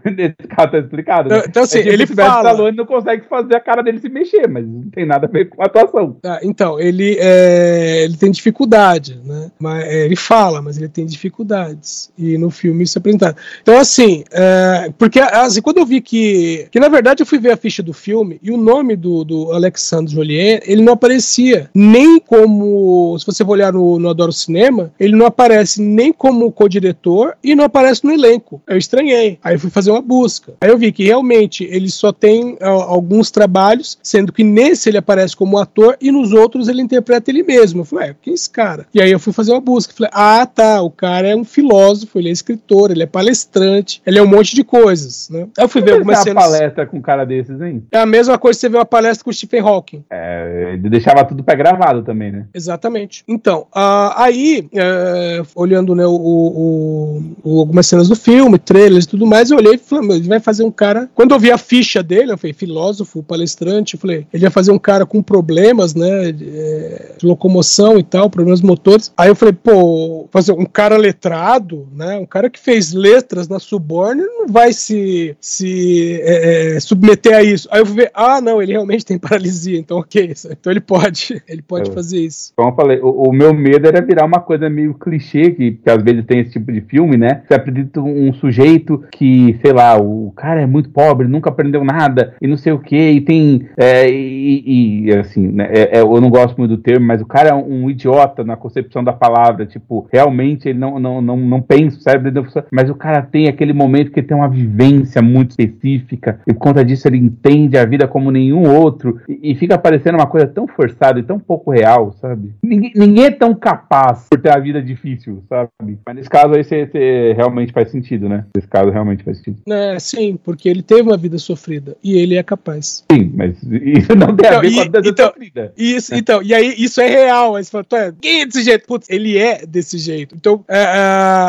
nesse caso tá explicado. né? Então, então, assim, É tipo ele fala- Stallone, não consegue fazer a cara dele se mexer, mas não tem nada a ver com a atuação. Tá, então, ele, é, ele tem dificuldade, né? Mas, é, ele fala, mas ele tem dificuldades. E no filme isso é apresentado. Então, assim, é, porque assim, quando eu vi que. Que na verdade eu fui ver a ficha do filme e o nome do, do Alexandre Joliet, ele não aparecia nem como. Se você for olhar no, no Adoro Cinema, ele não aparece nem como co-diretor e não aparece no elenco. Eu estranhei. Aí eu fui fazer uma busca. Aí eu vi que realmente ele só tem ó, alguns trabalhos, sendo que nesse ele aparece como ator e nos outros ele interpreta ele mesmo. Eu falei, ué, quem é esse cara? E aí eu fui fazer uma busca. Falei, ah, tá, o cara é um filósofo, ele é escritor, ele é palestrante, ele é um monte de coisas, né? Aí eu fui ver algumas uma cenas. palestra com um cara desses, hein? É a mesma coisa que você vê uma palestra com o Stephen Hawking. É, ele deixava tudo pré-gravado também, né? Exatamente. Então, ah, aí, é, olhando né, o, o- o- algumas cenas do filme, trailers e tudo mais, eu olhei e "Meu, ele vai fazer um cara. Quando eu vi a ficha dele, eu falei, filósofo, palestrante, eu falei, ele vai fazer um cara com problemas, né? De, de locomoção e tal, problemas motores. Aí eu falei, pô, fazer um cara letrado, né? Um cara que fez letras na Suborn não vai se, se é, é, submeter a isso. Aí eu fui ver, ah, não, ele realmente tem paralisia, então ok. Então ele pode, (laughs) ele pode É. fazer isso. Como eu falei, o, o meu medo era virar uma coisa meio clichê, que, que às vezes tem esse tipo de filme, né? Você acredita um sujeito que, sei lá, o cara é muito pobre, nunca aprendeu nada, e não sei o que, e tem. é, e, e, assim, né? é- é, eu não gosto muito do termo, mas o cara é um, idiota na concepção da palavra. Tipo, realmente ele não, não, não, não pensa, funciona, mas o cara tem aquele momento que ele tem uma vivência muito específica, e por conta disso ele entende a vida como nenhum outro, e, e fica parecendo uma coisa tão forçada e tão pouco real, sabe? Ninguém, ninguém é tão capaz por ter a vida difícil, sabe? Mas nesse caso aí você, você realmente faz sentido, né? Nesse caso realmente faz sentido. É, sim, porque ele teve uma vida sofrida e ele é capaz. Sim, mas isso (laughs) não tem a Então, ver e- com a vida então- sofrida. Isso, então, e aí isso é real. Aí você fala, "Tô, é, quem é desse jeito? Putz, ele é desse jeito. Então, é,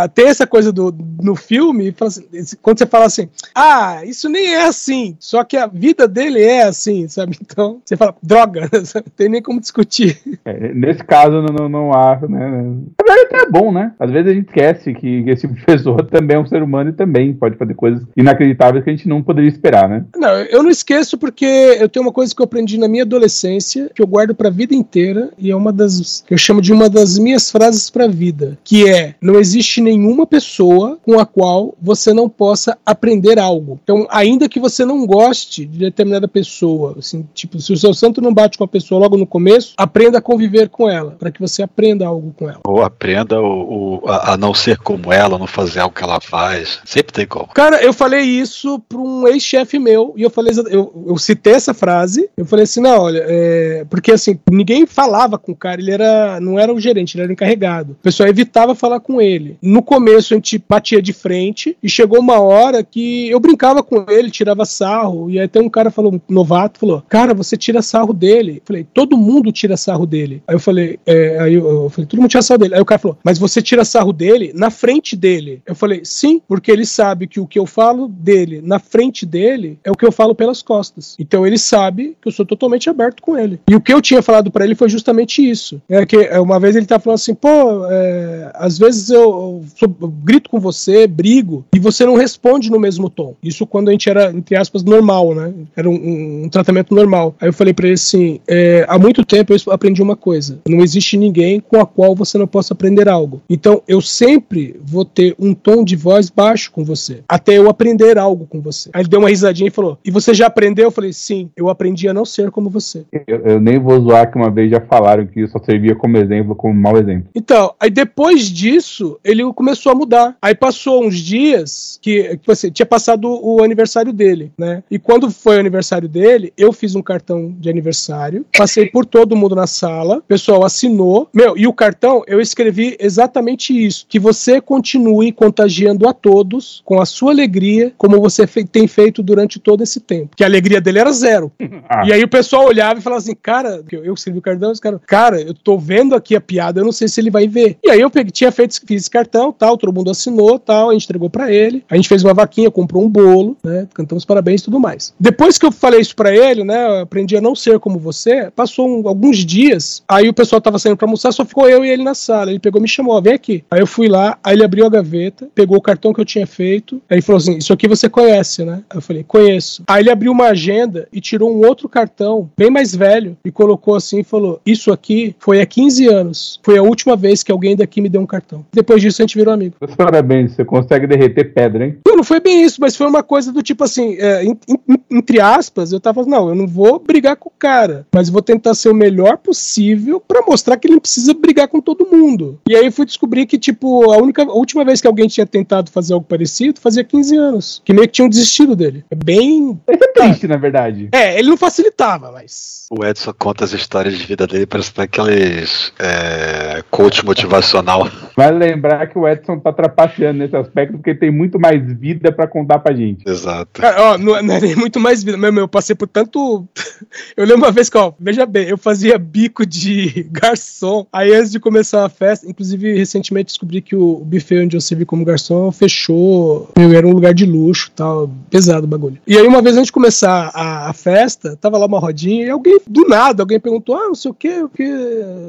é, tem essa coisa do, no filme, assim, quando você fala assim, ah, isso nem é assim, só que a vida dele é assim, sabe? Então, você fala, droga, (laughs) não tem nem como discutir. É, nesse caso, não, não, não há, né? Na verdade, até é bom, né? Às vezes a gente esquece que esse tipo (laughs) de pessoa também é um ser humano e também pode fazer coisas inacreditáveis que a gente não poderia esperar, né? Não, eu não esqueço porque eu tenho uma coisa que eu aprendi na minha adolescência, que eu guardo pra vida inteira, e é uma das que eu chamo de uma das minhas frases pra vida, que é: não existe nenhuma pessoa com a qual você não possa aprender algo. Então, ainda que você não goste de determinada pessoa, assim, tipo, se o seu santo não bate com a pessoa logo no começo, aprenda a conviver com ela, pra que você aprenda algo com ela. Ou aprenda o, o- a, a não ser como ela, não fazer algo que ela faz. Sempre tem como. Cara, eu falei isso pra um ex-chefe meu, e eu falei, eu, eu citei essa frase, eu falei assim, não, olha, é, porque assim, ninguém falava com o cara, ele era, não era o gerente, ele era o encarregado. O pessoal evitava falar com ele. No começo a gente batia de frente, e chegou uma hora que eu brincava com ele, tirava sarro, e aí até um cara falou, um novato, falou, cara, você tira sarro dele. Eu falei, todo mundo tira sarro dele. Aí eu falei, é, aí eu, eu falei, todo mundo tira sarro dele. Aí o cara falou, mas você tira sarro dele na frente dele. Eu falei, sim, porque ele sabe que o que eu falo dele na frente dele é o que eu falo pelas costas. Então ele sabe que eu sou totalmente aberto com ele. E o que eu tinha falado para ele foi justamente isso. É que é, uma vez ele tá falando assim, pô, é, às vezes eu, eu, grito com você, brigo, e você não responde no mesmo tom. Isso quando a gente era, entre aspas, normal, né? Era um, um- um tratamento normal. Aí eu falei pra ele assim: é, há muito tempo eu aprendi uma coisa. Não existe ninguém com a qual você não possa aprender algo. Então eu sempre vou ter um tom de voz baixo com você, até eu aprender algo com você. Aí ele deu uma risadinha e falou: E você já aprendeu? Eu falei: Sim, eu aprendi a não ser como você. Eu, eu nem vou zoar que uma vez já falaram que isso só servia como exemplo, como mau exemplo. Então, aí depois disso, ele começou a mudar. Aí passou uns dias que, que você tinha passado o aniversário dele, né? E quando foi o aniversário dele, eu fiz um cartão de aniversário, passei por todo mundo na sala, o pessoal assinou. Meu, e o cartão eu escrevi exatamente isso: que você continue contagiando a todos com a sua alegria, como você fe- tem feito durante todo esse tempo. Que a alegria dele era zero. (laughs) Ah. E aí o pessoal olhava e falava assim, cara, eu eu escrevi o cartão, os caras, cara, eu tô vendo aqui a piada, eu não sei se ele vai ver. E aí eu peguei, tinha feito, fiz esse cartão, tal, todo mundo assinou, tal, a gente entregou pra ele, a gente fez uma vaquinha, comprou um bolo, né, cantamos parabéns e tudo mais. Depois que eu falei isso pra ele, né, eu aprendi a não ser como você, passou um- alguns dias, aí o pessoal tava saindo pra almoçar, só ficou eu e ele na sala, ele pegou e me chamou, ó, vem aqui. Aí eu fui lá, aí ele abriu a gaveta, pegou o cartão que eu tinha feito, aí ele falou assim, isso aqui você conhece, né? Eu falei, conheço. Aí ele abriu uma agenda e tirou um outro cartão, bem mais velho, e colocou assim e falou: Isso aqui foi há 15 anos. Foi a última vez que alguém daqui me deu um cartão. Depois disso a gente virou amigo. Meus Parabéns, você consegue derreter pedra, hein? Não, não foi bem isso, mas foi uma coisa do tipo assim, é, en- en- entre aspas, eu tava não, eu não vou brigar com o cara, mas vou tentar ser o melhor possível pra mostrar que ele não precisa brigar com todo mundo. E aí eu fui descobrir que, tipo, a única, a última vez que alguém tinha tentado fazer algo parecido, fazia 15 anos. Que meio que tinham desistido dele. É bem. Isso é triste, na verdade. É, ele não facilitava, mas. O Edson conta as histórias de vida dele, parece daqueles é, coach motivacional. Vale lembrar que o Edson tá trapaceando nesse aspecto porque tem muito mais vida pra contar pra gente. Exato. Cara, ó, não, é- não é nem muito mais vida. Meu, meu, eu passei por tanto. (laughs) Eu lembro uma vez que, ó, veja bem, eu fazia bico de (laughs) garçom. Aí antes de começar a festa, inclusive recentemente descobri que o buffet onde eu servi como garçom fechou. Meu, era um lugar de luxo tal. Pesado o bagulho. E aí, uma vez antes de começar a, a festa, tava lá uma rodinha e alguém, do nada, alguém perguntou: ah, não sei o quê, o que.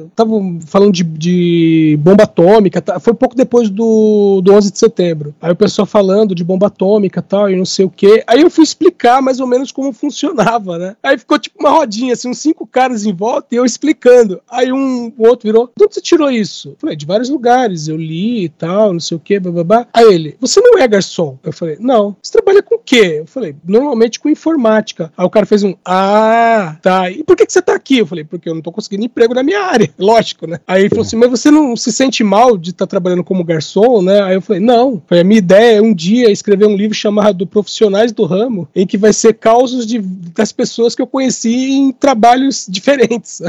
Estavam falando de, de bomba atômica. Tá? Foi pouco depois do, do 11 de setembro. Aí o pessoal falando de bomba atômica tal, e não sei o quê. Aí eu fui explicar mais ou menos como funcionava, né? Aí ficou tipo uma rodinha, assim, uns cinco caras em volta e eu explicando. Aí um o outro virou: de onde você tirou isso? Falei: de vários lugares, eu li e tal, não sei o quê, babá. Aí ele: você não é garçom? Eu falei: não. Você trabalha com o quê? Eu falei: normalmente com informática. Aí o cara fez um: ah, tá. E por que, que você tá aqui? Eu falei: porque eu não tô conseguindo emprego na minha área. (laughs) Lógico, né? Aí ele falou assim: mas você não se sente mal de estar trabalhando como garçom, né? Aí eu falei: não. Foi a minha ideia é um dia escrever um livro chamado Profissionais do Ramo, em que vai ser causos de, das pessoas que eu conheci em trabalhos (laughs) diferentes.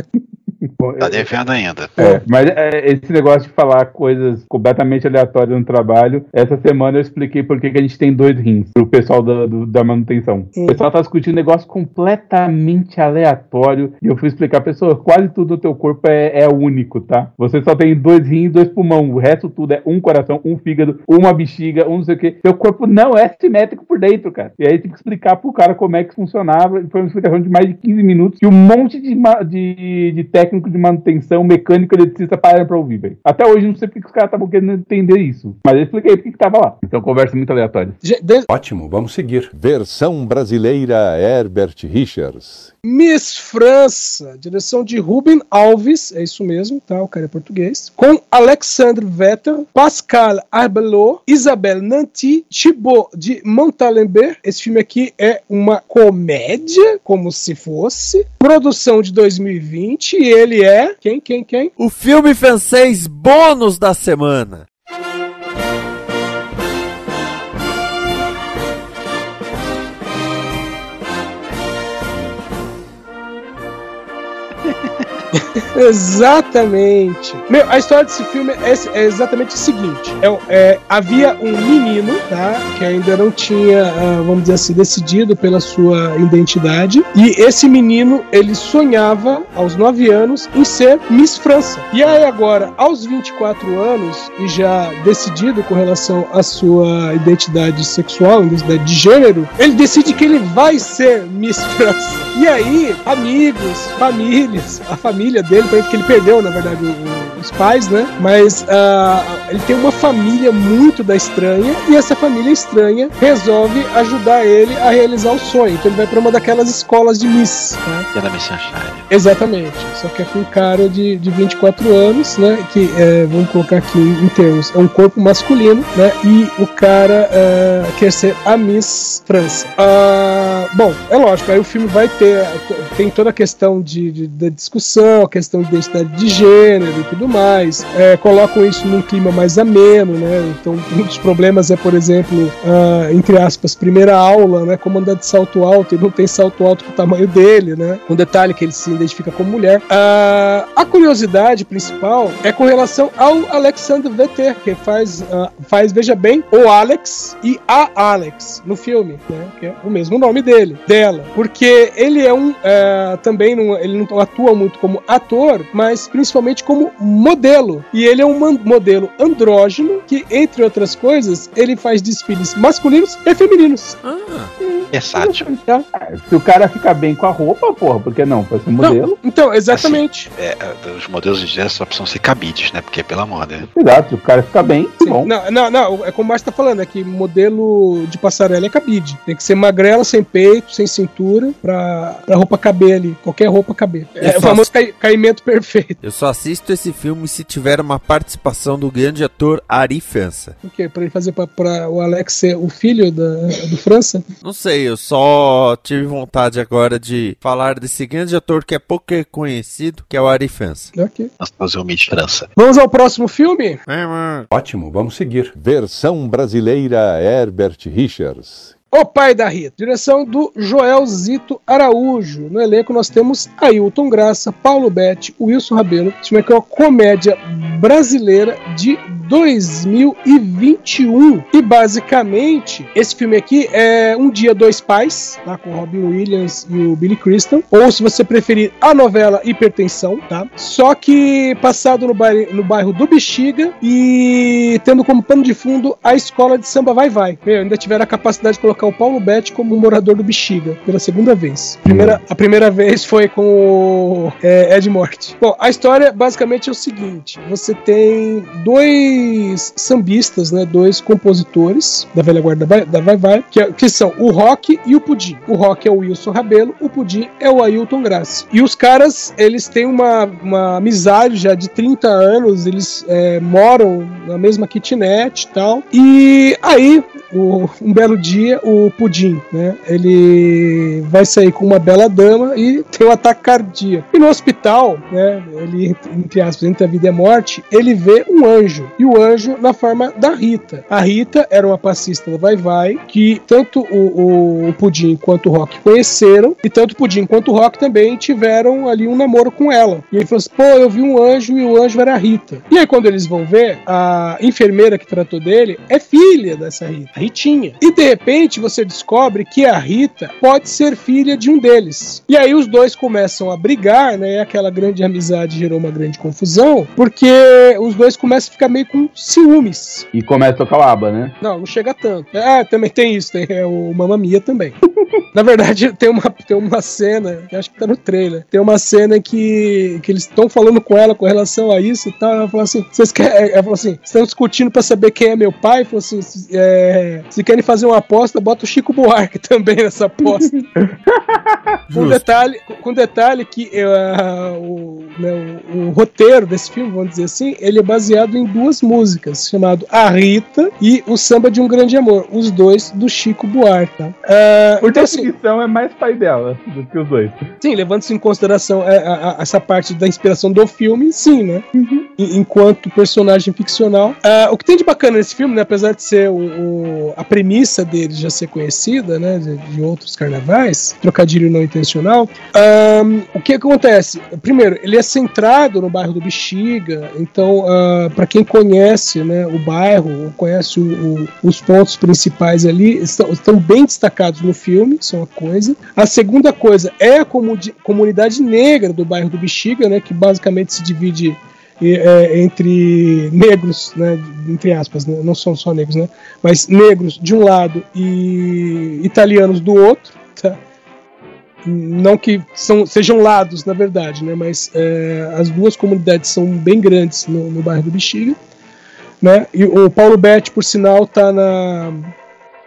Tá devendo ainda. É, mas é, esse negócio de falar coisas completamente aleatórias no trabalho, essa semana eu expliquei por que que a gente tem dois rins pro pessoal da, do- da manutenção. Hum. O pessoal tá discutindo um negócio completamente aleatório e eu fui explicar, pessoa, quase tudo do teu corpo é, é único, tá? Você só tem dois rins e dois pulmão, o resto tudo é um coração, um fígado, uma bexiga, um não sei o que. Teu corpo não é simétrico por dentro, cara. E aí tem que explicar pro cara como é que funcionava. Foi uma explicação de mais de 15 minutos e um monte de, de, de técnico de manutenção, mecânico, eletricista pararam pra ouvir, velho. Até hoje não sei porque que os caras estavam querendo entender isso. Mas eu expliquei porque que tava lá. Então conversa muito aleatória. Ótimo, vamos seguir. Versão brasileira Herbert Richards. Miss França, direção de Ruben Alves, é isso mesmo, tá? O cara é português. Com Alexandre Vettel, Pascal Arbelot, Isabelle Nanty, Thibaut de Montalembert. Esse filme aqui é uma comédia, como se fosse. Produção de 2020 e ele é. Quem, quem, quem? O filme francês bônus da semana. (laughs) Exatamente. Meu, a história desse filme é, é exatamente o seguinte: é, é, havia um menino, tá? Que ainda não tinha, ah, vamos dizer assim, decidido pela sua identidade. E esse menino, ele sonhava, aos 9 anos, em ser Miss França. E aí, agora, aos 24 anos, e já decidido com relação à sua identidade sexual, identidade de gênero, ele decide que ele vai ser Miss França. E aí, amigos, famílias, a família dele, que ele perdeu, na verdade, os pais, né? Mas uh, ele tem uma família muito da estranha e essa família estranha resolve ajudar ele a realizar o sonho. Então ele vai para uma daquelas escolas de Miss. Né? É Miss Sunshine. Exatamente. Só que é com um cara de, de 24 anos, né? Que é, vamos colocar aqui em termos, é um corpo masculino, né? E o cara uh, quer ser a Miss França. Uh, bom, é lógico, aí o filme vai ter tem toda a questão de, de da discussão, a questão de identidade de gênero e tudo mais. É, colocam isso num clima mais ameno, né? Então, um dos problemas é, por exemplo, uh, entre aspas, primeira aula, né? Como andar de salto alto, ele não tem salto alto com o tamanho dele, né? Um detalhe que ele se identifica como mulher. Uh, a curiosidade principal é com relação ao Alexander Vetter, que faz, uh, faz, veja bem, o Alex e a Alex no filme, né? Que é o mesmo nome dele, dela. Porque ele é um, uh, também, não, ele não atua muito como ator, mas principalmente como modelo. E ele é um modelo andrógeno que, entre outras coisas, ele faz desfiles masculinos e femininos. Ah. Versátil. Então, se o cara ficar bem com a roupa, porra, por que não? Pode ser modelo. Não, então, exatamente. Assim, é, os modelos de dia só precisam ser cabides, né? Porque é pela moda. Exato, se o cara ficar bem, Sim. bom. Não, não, não, é como o Márcio tá falando, é que modelo de passarela é cabide. Tem que ser magrela, sem peito, sem cintura, pra, pra roupa caber ali. Qualquer roupa caber. É, o famoso cai, caimento perfeito. Eu só assisto esse filme se tiver uma participação do grande ator Ari França. O quê? Pra ele fazer pra, pra o Alex ser o filho da, do França? Não sei, eu só tive vontade agora de falar desse grande ator que é pouco conhecido, que é o Ari França. Ok. Nós Miss França. Vamos ao próximo filme? É, mano. Ótimo, vamos seguir. Versão brasileira Herbert Richards. O Pai da Rita. Direção do Joel Zito Araújo. No elenco nós temos Ailton Graça, Paulo Betti, Wilson Rabelo. Esse filme aqui é uma comédia brasileira de 2021. E basicamente, esse filme aqui é Um Dia Dois Pais, tá? com Robin Williams e o Billy Crystal. Ou se você preferir, a novela Hipertensão, tá? Só que passado no bairro, no bairro do Bexiga e tendo como pano de fundo a escola de samba Vai Vai. Meu, ainda tiveram a capacidade de colocar o Paulo Betti como morador do Bexiga pela segunda vez. Primeira, a primeira vez foi com o é, Ed Morte. Bom, a história basicamente é o seguinte: você tem dois sambistas, né, dois compositores da velha guarda da Vai Vai, que, que são o Rock e o Pudim. O Rock é o Wilson Rabelo, o Pudim é o Ailton Graça. E os caras, eles têm uma, uma amizade já de 30 anos, eles é, moram na mesma kitnet e tal. E aí, o, um belo dia, o o Pudim, né? Ele vai sair com uma bela dama e tem um ataque cardíaco. E no hospital, né? Ele, entre aspas, entre a vida e a morte, ele vê um anjo. E o anjo na forma da Rita. A Rita era uma passista da Vai Vai, que tanto o, o, o Pudim quanto o Rock conheceram, e tanto o Pudim quanto o Rock também tiveram ali um namoro com ela. E ele falou assim: pô, eu vi um anjo e o anjo era a Rita. E aí, quando eles vão ver, a enfermeira que tratou dele é filha dessa Rita, a Ritinha. E de repente, você descobre que a Rita pode ser filha de um deles. E aí os dois começam a brigar, né? E aquela grande amizade gerou uma grande confusão, porque os dois começam a ficar meio com ciúmes. E começa a tocar o aba, né? Não, não chega tanto. Ah, também tem isso, tem é, o Mamma Mia também. (laughs) Na verdade, tem uma, tem uma cena, acho que tá no trailer, tem uma cena que, que eles estão falando com ela com relação a isso e tal. Ela falou assim: vocês querem. Ela falou assim: estão discutindo pra saber quem é meu pai. Falou assim: é, se querem fazer uma aposta, bota o Chico Buarque (laughs) também nessa aposta. com, detalhe, com detalhe que uh, o, né, o, o, roteiro desse filme, vamos dizer assim, ele é baseado em duas músicas, chamado A Rita e O Samba de um Grande Amor, os dois do Chico Buarque. Tá? Uh, Por então, definição, assim, é mais pai dela do que os dois. Sim, levando-se em consideração a, a, a, essa parte da inspiração do filme, sim, né? Uhum. enquanto personagem ficcional. Ah, o que tem de bacana nesse filme, né, apesar de ser o, o- a premissa dele já ser conhecida, né, de, de outros carnavais, trocadilho não intencional, ahn, o que acontece? Primeiro, ele é centrado no bairro do Bexiga, então, para quem conhece né, o bairro, conhece o- o- os pontos principais ali, estão, estão bem destacados no filme, isso é uma coisa. A segunda coisa é a comuni- comunidade negra do bairro do Bexiga, né, que basicamente se divide é, entre negros, né, entre aspas, né, não são só negros, né, mas negros de um lado e italianos do outro, tá? Não que são, sejam lados, na verdade, né, mas é, as duas comunidades são bem grandes no, no bairro do Bexiga, né, e o Paulo Betti, por sinal, tá na,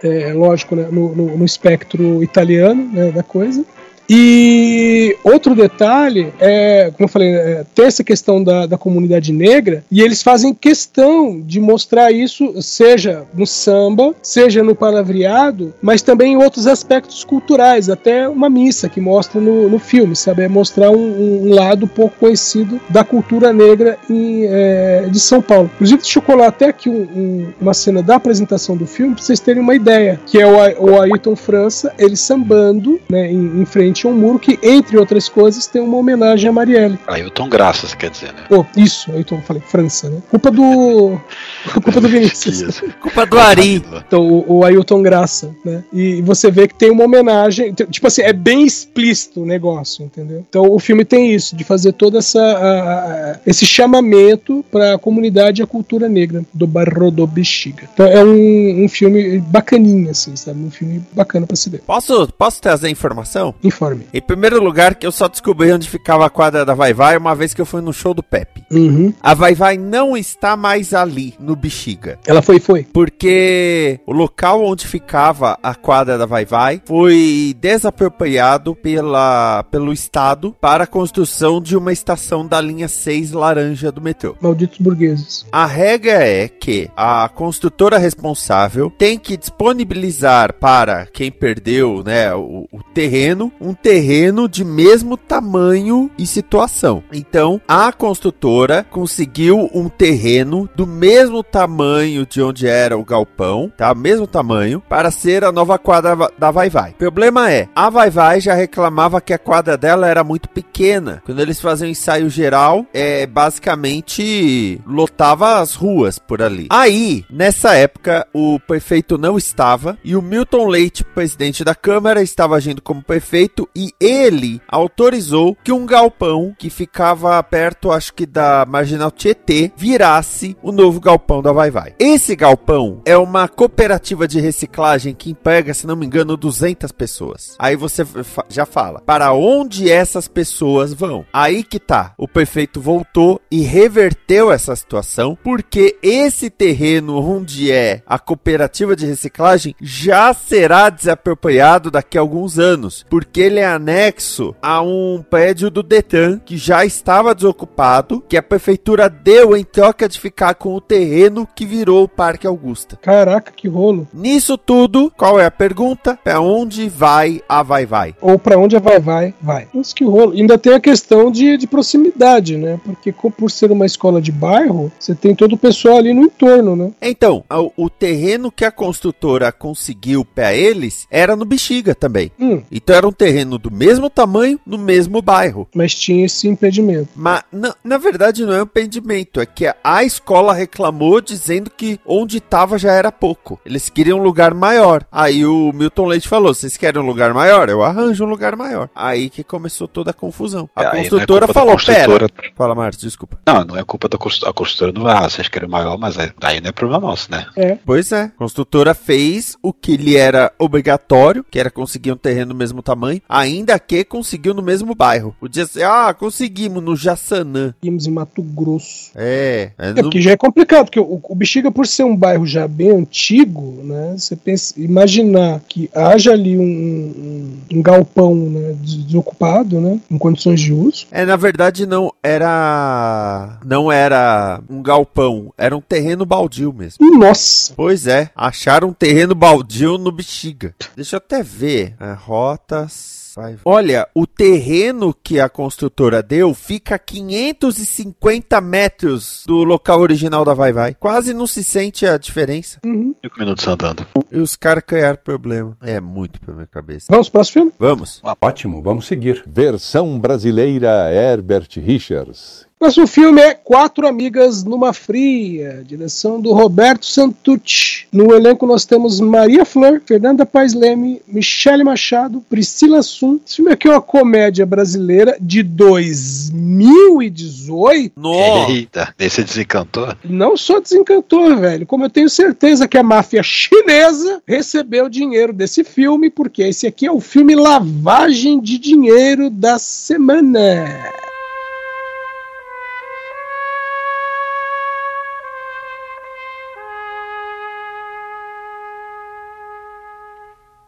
é, lógico, né, no, no- no espectro italiano né, da coisa. E outro detalhe é, como eu falei, é, tem essa questão da, da comunidade negra e eles fazem questão de mostrar isso, seja no samba, seja no palavreado, mas também em outros aspectos culturais, até uma missa que mostra no, no filme, sabe? É mostrar um, um lado pouco conhecido da cultura negra em, é, de São Paulo. Inclusive, deixa eu colar até aqui um- um- uma cena da apresentação do filme para vocês terem uma ideia, que é o, o Ayrton França, ele sambando né, em, em frente a um muro que, entre outras coisas, tem uma homenagem a Marielle. Ailton Graça, quer dizer, né? Pô, isso, Ayrton, falei França, né? Culpa do. (laughs) (laughs) culpa do Vinícius. Culpa do Ari. Então, o, o Ailton Graça, né? E você vê que tem uma homenagem. Tipo assim, é bem explícito o negócio, entendeu? Então, o filme tem isso, de fazer todo essa, a- a- esse chamamento para a comunidade e a cultura negra do Barro do Bexiga. Então, é um, um filme bacaninha, assim, sabe? Um filme bacana para se ver. Posso, posso trazer informação? Informe. Em primeiro lugar, que eu só descobri onde ficava a quadra da Vai Vai uma vez que eu fui no show do Pepe. Uhum. A Vai Vai não está mais ali, no Bexiga. Ela foi, foi. Porque o local onde ficava a quadra da Vai Vai foi desapropriado pela, pelo Estado para a construção de uma estação da linha 6 laranja do metrô. Malditos burgueses. A regra é que a construtora responsável tem que disponibilizar para quem perdeu né, o, o terreno, um terreno de mesmo tamanho e situação. Então, a construtora conseguiu um terreno do mesmo tamanho de onde era o galpão, tá? Mesmo tamanho, para ser a nova quadra da Vai Vai. O problema é, a Vai Vai já reclamava que a quadra dela era muito pequena. Quando eles faziam ensaio geral, é basicamente lotava as ruas por ali. Aí, nessa época, o prefeito não estava e o Milton Leite, presidente da Câmara, estava agindo como prefeito e ele autorizou que um galpão que ficava perto, acho que da Marginal Tietê, virasse o novo galpão da Vai Vai. Esse galpão é uma cooperativa de reciclagem que emprega, se não me engano, 200 pessoas. Aí você já fala, para onde essas pessoas vão? Aí que tá. O prefeito voltou e reverteu essa situação, porque esse terreno onde é a cooperativa de reciclagem já será desapropriado daqui a alguns anos, porque ele é anexo a um prédio do Detran que já estava desocupado, que a prefeitura deu em troca de ficar com o terreno que virou o Parque Augusta. Caraca, que rolo. Nisso tudo, qual é a pergunta? Para onde vai a Vai Vai? Ou pra onde a vai, vai, vai. Isso que rolo. Ainda tem a questão de, de proximidade, né? Porque por ser uma escola de bairro, você tem todo o pessoal ali no entorno, né? Então, o, o terreno que a construtora conseguiu para eles era no Bexiga também. Hum, Então era um terreno do mesmo tamanho, no mesmo bairro. mas tinha esse impedimento. Mas, na, na verdade, não é um impedimento. É que a, escola reclamou dizendo que onde estava já era pouco. Eles queriam um lugar maior. Aí o Milton Leite falou: vocês querem um lugar maior? Eu arranjo um lugar maior. Aí que começou toda a confusão. A É, é construtora da falou: construtora. pera. Fala, Marcos, desculpa. Não, não é culpa da construtora. A construtora não vai, ah, vocês querem maior, mas é- aí não é problema nosso, né? Pois é. A construtora fez o que lhe era obrigatório, que era conseguir um terreno do mesmo tamanho, ainda que conseguiu no mesmo bairro. Podia ser, ah, conseguimos no Jaçanã. Íamos em Mato Grosso. É, é É no- porque já é complicado, porque o, o Bexiga, por ser um bairro já bem antigo, né? Você pensa, imaginar que haja ali um, um, um galpão né, des- desocupado, né? Em condições de uso. É, na verdade não era não era um galpão, era um terreno baldio mesmo. Nossa! Pois é, acharam um terreno baldio no Bexiga. Deixa eu até ver. É, rotas Vai. Olha, o terreno que a construtora deu fica a 550 metros do local original da Vai Vai. Quase não se sente a diferença. Cinco minutos andando. E os caras criaram problema. É muito pra minha cabeça. Vamos pro próximo filme? Vamos. Ótimo, vamos seguir. Versão brasileira Herbert Richards. Próximo filme é Quatro Amigas numa Fria, direção do Roberto Santucci. No elenco nós temos Maria Flor, Fernanda Paes Leme, Michele Machado, Priscila Sum. Esse filme aqui é uma comédia brasileira de 2018. Nossa! Eita, esse desencantou. Não só desencantou, velho, como eu tenho certeza que a máfia chinesa recebeu dinheiro desse filme, porque esse aqui é o filme Lavagem de Dinheiro da Semana.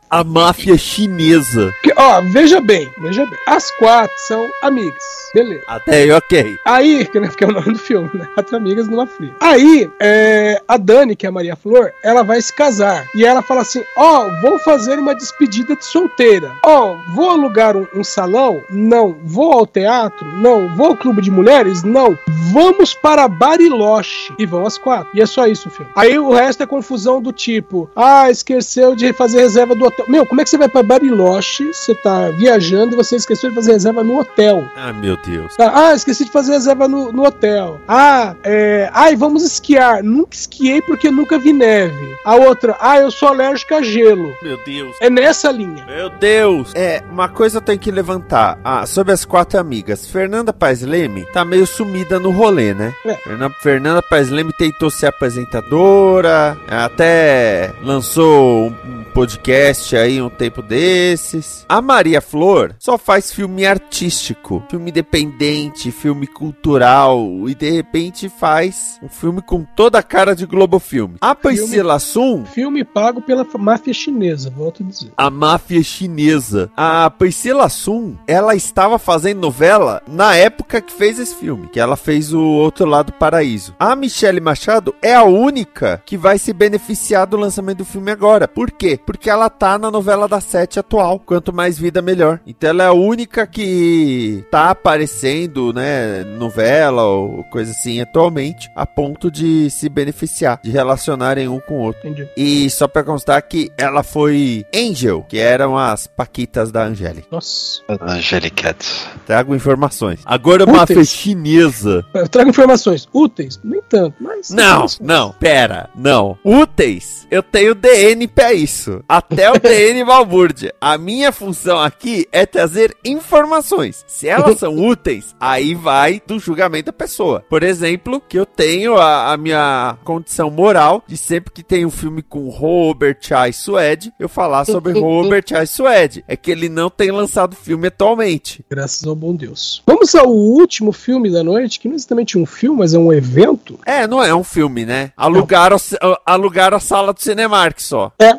A máfia chinesa. Que, ó, veja bem, veja bem. As quatro são amigas. Beleza. Até aí, ok. Aí, que (laughs) né, que é o nome do filme, né? Quatro amigas numa fria. Aí, é, a Dani, que é a Maria Flor, ela vai se casar. E ela fala assim: Ó, vou fazer uma despedida de solteira. Ó, vou alugar um, um salão? Não. Vou ao teatro? Não. Vou ao clube de mulheres? Não. Vamos para Bariloche. E vão as quatro. E é só isso o filme. Aí o resto é confusão do tipo: Ah, esqueceu de fazer reserva do hotel. Meu, como é que você vai para Bariloche? Você tá viajando e você esqueceu de fazer reserva no hotel. Ah, meu Deus. Ah, esqueci de fazer reserva no, no hotel. Ah, é. Ai, vamos esquiar. Nunca esquiei porque nunca vi neve. A outra, ah, eu sou alérgica a gelo. Meu Deus. É nessa linha. Meu Deus! É, uma coisa eu tenho que levantar. Ah, sobre as quatro amigas. Fernanda Paes Leme tá meio sumida no rolê, né? É. Fernanda, Fernanda Paes Leme tentou ser apresentadora, até lançou um podcast aí um tempo desses. A Maria Flor só faz filme artístico, filme independente, filme cultural e de repente faz um filme com toda a cara de Globo Filme. A Priscila Sum Filme pago pela máfia chinesa, volto a dizer. a máfia chinesa. A Priscila Sum, ela estava fazendo novela na época que fez esse filme, que ela fez o Outro Lado do Paraíso. A Michelle Machado é a única que vai se beneficiar do lançamento do filme agora. Por quê? Porque ela tá na novela da Sete atual, Quanto Mais Vida Melhor. Então ela é a única que tá aparecendo, né, novela ou coisa assim atualmente, a ponto de se beneficiar, de relacionarem um com o outro. Entendi. E só pra constar que ela foi Angel, que eram as paquitas da Angélica. Nossa. Angelicat. Trago informações. Agora Úteis. uma máfia chinesa. Eu trago informações úteis? Nem tanto, mas. Não, não, pera, não. Úteis, eu tenho DN pra isso. Até o DN Balbúrdia. (laughs) A minha função aqui é trazer informações. Se elas são (laughs) úteis, aí vai do julgamento da pessoa. Por exemplo, que eu tenho a, a minha condição moral de sempre que tem um filme com Robert I. Suede, eu falar sobre (laughs) Robert I. Suede. É que ele não tem lançado filme atualmente. Graças ao bom Deus. Vamos ao último filme da noite, que não é exatamente um filme, mas é um evento. É, não é um filme, né? Alugaram, alugaram a sala do Cinemark só. É,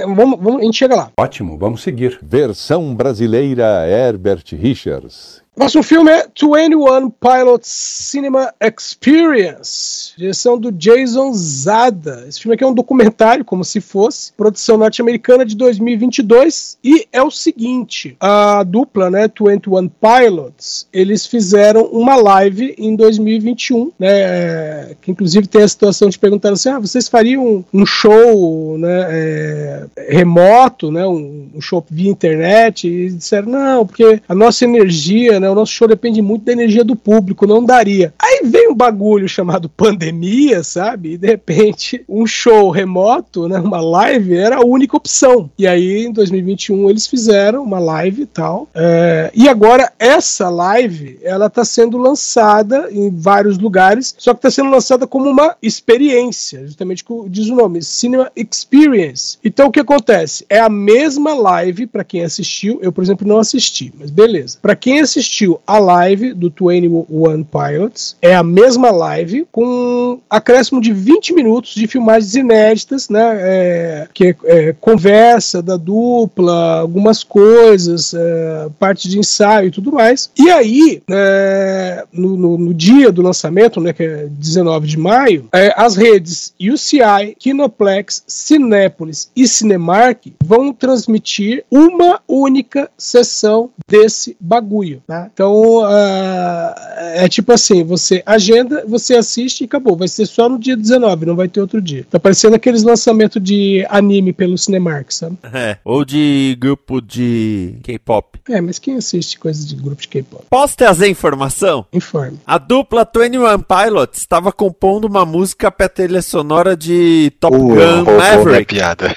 vamos, vamos, a gente chega lá. Ótimo, vamos seguir. Versão brasileira Herbert Richards. Próximo filme é 21 Pilots Cinema Experience, direção do Jason Zada. Esse filme aqui é um documentário, como se fosse, produção norte-americana de 2022. E é o seguinte: a dupla, né, 21 Pilots, eles fizeram uma live em 2021, né, é, que inclusive tem a situação de perguntar assim: ah, vocês fariam um show, né, é, remoto, né, um, um show via internet? E disseram: não, porque a nossa energia né, o nosso show depende muito da energia do público, não daria. Aí vem um bagulho chamado pandemia, sabe? E de repente, um show remoto, né, uma live, era a única opção. E aí, em 2021, eles fizeram uma live e tal. É, e agora, essa live, ela tá sendo lançada em vários lugares, só que tá sendo lançada como uma experiência, justamente como diz o nome, Cinema Experience. Então, o que acontece? É a mesma live, para quem assistiu, eu, por exemplo, não assisti, mas beleza. Para quem assistiu, assistiu a live do 21 Pilots, é é a mesma live com acréscimo de 20 minutos de filmagens inéditas, né? É, que é, conversa da dupla, algumas coisas, é, parte de ensaio e tudo mais. E aí, é, no, no, no, dia do lançamento, né, que é 19 de maio, é, as redes UCI, Kinoplex, Cinépolis e Cinemark vão transmitir uma única sessão desse bagulho. Então, uh, é tipo assim, você agenda, você assiste e acabou. Vai ser só no dia 19, não vai ter outro dia. Tá parecendo aqueles lançamentos de anime pelo Cinemark, sabe? (laughs) É, ou de grupo de K-pop. É, mas quem assiste coisas de grupo de K-pop? Posso trazer informação? Informe. A dupla 21 Pilots estava compondo uma música pra trilha sonora de Top Uh, Gun roubou Maverick. piada.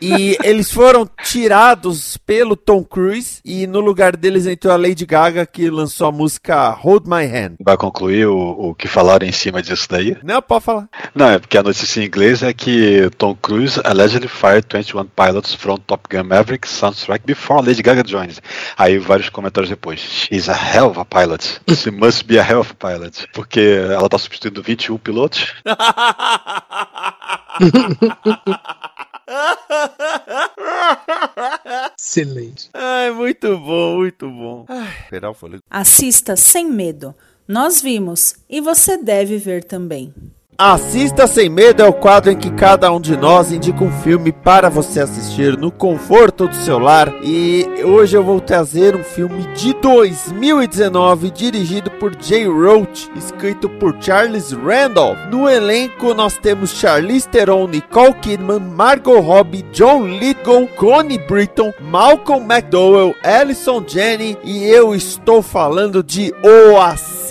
E eles foram tirados pelo Tom Cruise e no lugar deles entrou a Lady Gaga que lançou a música Hold My Hand. Vai concluir o, o que falaram em cima disso daí? Não, pode falar. Não, é porque a notícia em inglês é que Tom Cruise allegedly fired 21 pilots from Top Gun Maverick soundtrack before Lady Gaga joined. Aí vários comentários depois. She's a hell of a pilot. She must be a hell of a pilot. Porque ela tá substituindo 21 pilotos. (laughs) (laughs) Excelente. Ai, muito bom, muito bom. Ai, esperar o fôlego. Assista sem medo. Nós vimos e você deve ver também. Assista Sem Medo é o quadro em que cada um de nós indica um filme para você assistir no conforto do seu lar. E hoje eu vou trazer um filme de 2019 dirigido por Jay Roach, escrito por Charles Randolph. No elenco nós temos Charlize Theron, Nicole Kidman, Margot Robbie, John Lithgow, Connie Britton, Malcolm McDowell, Alison Janney e eu estou falando de O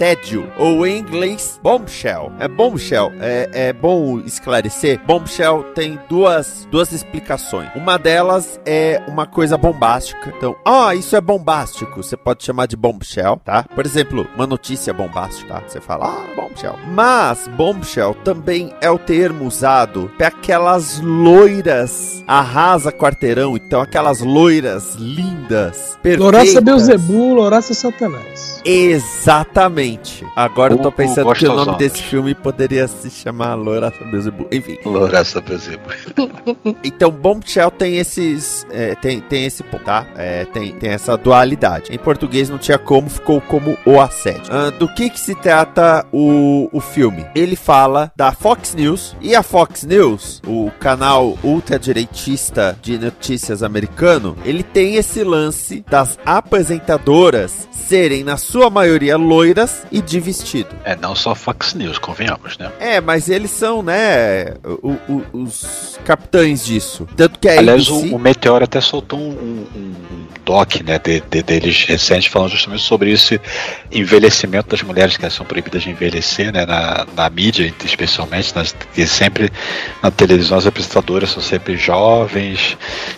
Assédio, ou em inglês Bombshell. É Bombshell, é, é bom esclarecer. Bombshell tem duas, duas explicações. Uma delas é uma coisa bombástica. Então, ah, isso é bombástico. Você pode chamar de bombshell, tá? Por exemplo, uma notícia bombástica, tá? Você fala, ah, bombshell. Mas bombshell também é o termo usado para aquelas loiras arrasa quarteirão. Então, aquelas loiras lindas, perfeitas. Loraça Beuzebu, Loraça Satanás. Exatamente. Agora eu tô o pensando que o nome desse filme poderia se chamar Loraça Beelzebub. Enfim. Lourença Bezebu. (laughs) Então, Bombshell tem esses. é, tem, tem esse ponto, tá? É, tem, tem essa dualidade. Em português não tinha como, ficou como o assédio. Ah, do que que se trata o, o filme? Ele fala da Fox News. E a Fox News, o canal ultradireitista de notícias americano, ele tem esse lance das apresentadoras serem, na sua maioria, loiras e de vestido. É, não só Fox News, convenhamos, né? É, mas eles são, né, o- o- os capitães disso. Tanto que a Aliás, ABC... o, o Meteor até soltou um, um- um doc né, de, de- deles recente falando justamente sobre esse envelhecimento das mulheres que são proibidas de envelhecer né, na, na mídia, especialmente, nas, que sempre na televisão as apresentadoras são sempre jovens,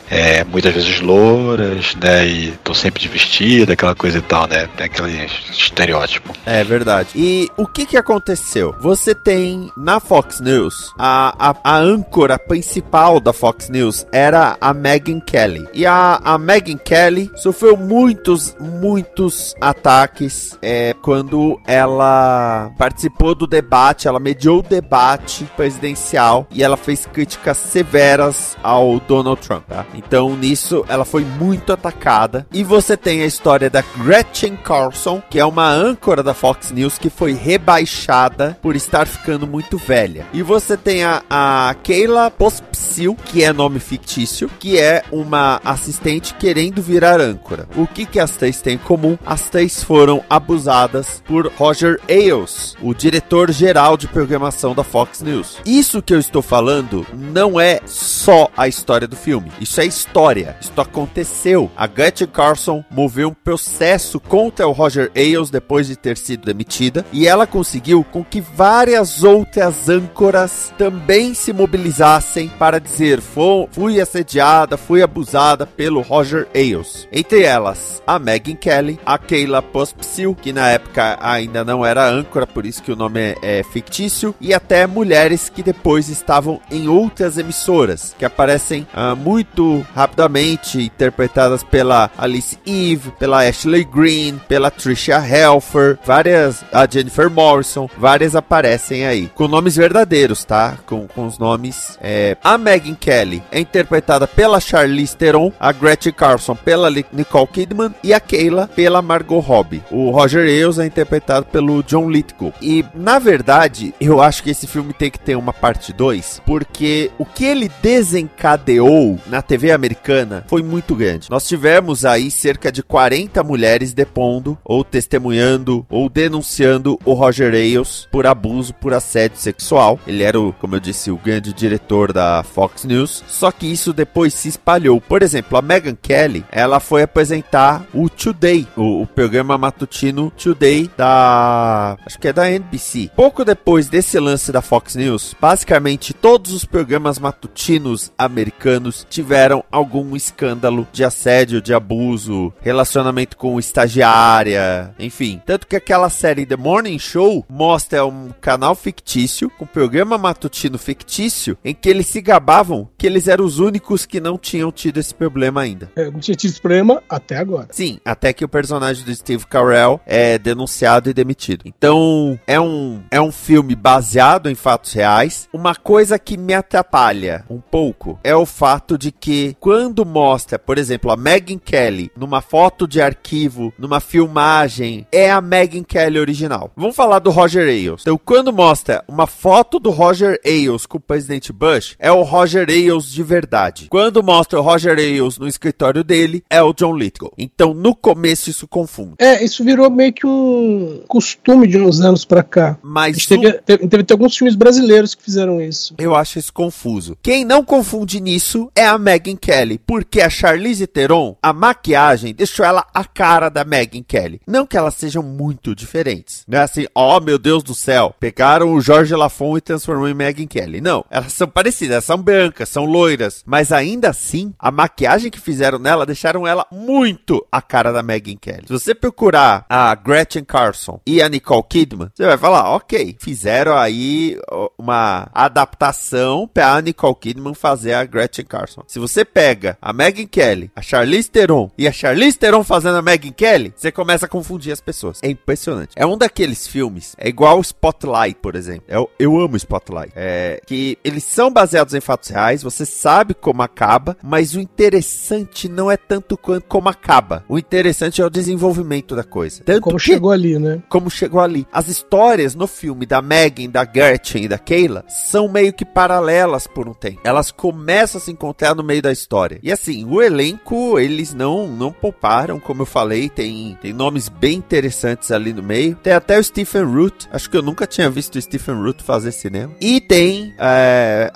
é, muitas vezes louras, né, e estão sempre de vestido, aquela coisa e tal, né, tem aquele estereótipo. É verdade. E o que que aconteceu? Você tem na Fox News, a, a, a âncora principal da Fox News era a Megyn Kelly. E a, a Megyn Kelly sofreu muitos, muitos ataques é, quando ela participou do debate, ela mediou o debate presidencial e ela fez críticas severas ao Donald Trump, tá? Então nisso ela foi muito atacada. E você tem a história da Gretchen Carlson, que é uma âncora da Fox News que foi rebaixada por estar ficando muito velha. E você tem a, a Keila Pospsil, que é nome fictício, que é uma assistente querendo virar âncora. O que que as três têm em comum? As três foram abusadas por Roger Ailes, o diretor geral de programação da Fox News. Isso que eu estou falando não é só a história do filme. Isso é história. Isso aconteceu. A Gretchen Carlson moveu um processo contra o Roger Ailes depois de ter sido demitida e ela conseguiu com que várias outras âncoras também se mobilizassem para dizer "Fo- fui assediada, fui abusada pelo Roger Ailes. Entre elas, a Megyn Kelly, a Kayla Pospsil, que na época ainda não era âncora, por isso que o nome é, é fictício, e até mulheres que depois estavam em outras emissoras, que aparecem ah, muito rapidamente, interpretadas pela Alice Eve, pela Ashley Green, pela Trisha Helfer, várias. A Jennifer Morrison, várias aparecem aí. Com nomes verdadeiros, tá? Com, com os nomes. É, a Megan Kelly é interpretada pela Charlize Theron, a Gretchen Carlson pela Nicole Kidman e a Kayla pela Margot Robbie. O Roger Ailes é interpretado pelo John Lithgow. E, na verdade, eu acho que esse filme tem que ter uma parte 2, porque o que ele desencadeou na TV americana foi muito grande. Nós tivemos aí cerca de 40 mulheres depondo, ou testemunhando, ou denunciando o Roger Ailes por abuso, por assédio sexual. Ele era, o, como eu disse, o grande diretor da Fox News. Só que isso depois se espalhou. Por exemplo, a Megyn Kelly, ela foi apresentar o Today, o, o programa matutino Today da. Acho que é da NBC. Pouco depois desse lance da Fox News, basicamente todos os programas matutinos americanos tiveram algum escândalo de assédio, de abuso, relacionamento com estagiária, enfim. Tanto que aquela série The Morning Show mostra um canal fictício, um programa matutino fictício, em que eles se gabavam que eles eram os únicos que não tinham tido esse problema ainda. É, não tinha tido esse problema até agora. Sim, até que o personagem do Steve Carell é denunciado e demitido. Então, é um, é um filme baseado em fatos reais. Uma coisa que me atrapalha um pouco é o fato de que quando mostra, por exemplo, a Megan Kelly numa foto de arquivo, numa filmagem, é a Megan Kelly original. Vamos falar do Roger Ailes. Então, quando mostra uma foto do Roger Ailes com o presidente Bush, é o Roger Ailes de verdade. Quando mostra o Roger Ailes no escritório dele, é o John Lithgow. Então, no começo isso confunde. É, isso virou meio que um costume de uns anos pra cá. Mas teve, teve, teve até alguns filmes brasileiros que fizeram isso. Eu acho isso confuso. Quem não confunde nisso é a Megan Kelly, porque a Charlize Theron, a maquiagem deixou ela a cara da Megan Kelly. Não que elas sejam muito diferentes. Não é assim, ó meu Deus do céu, pegaram o Jorge Lafon e transformou em Megan Kelly. Não, elas são parecidas, são brancas, são loiras, mas ainda assim, a maquiagem que fizeram nela deixaram ela muito a cara da Megan Kelly. Se você procurar a Gretchen Carlson e a Nicole Kidman, você vai falar, ok, fizeram aí uma adaptação pra Nicole Kidman fazer a Gretchen Carlson. Se você pega a Megan Kelly, a Charlize Theron e a Charlize Theron fazendo a Megan Kelly, você começa a confundir as pessoas. É impressionante. É um daqueles filmes, é igual o Spotlight, por exemplo. Eu, eu amo Spotlight. É, que eles são baseados em fatos reais, você sabe como acaba, mas o interessante não é tanto quanto como acaba. O interessante é o desenvolvimento da coisa. Tanto Como que- chegou ali, né? como chegou ali. As histórias no filme da Megan, da Gretchen e da Kayla são meio que paralelas por um tempo. Elas começam a se encontrar no meio da história. E assim, o elenco, eles não não pouparam, como eu falei, tem, tem nomes bem interessantes ali no meio. Tem até o Stephen Root. Acho que eu nunca tinha visto o Stephen Root fazer cinema. E tem, é,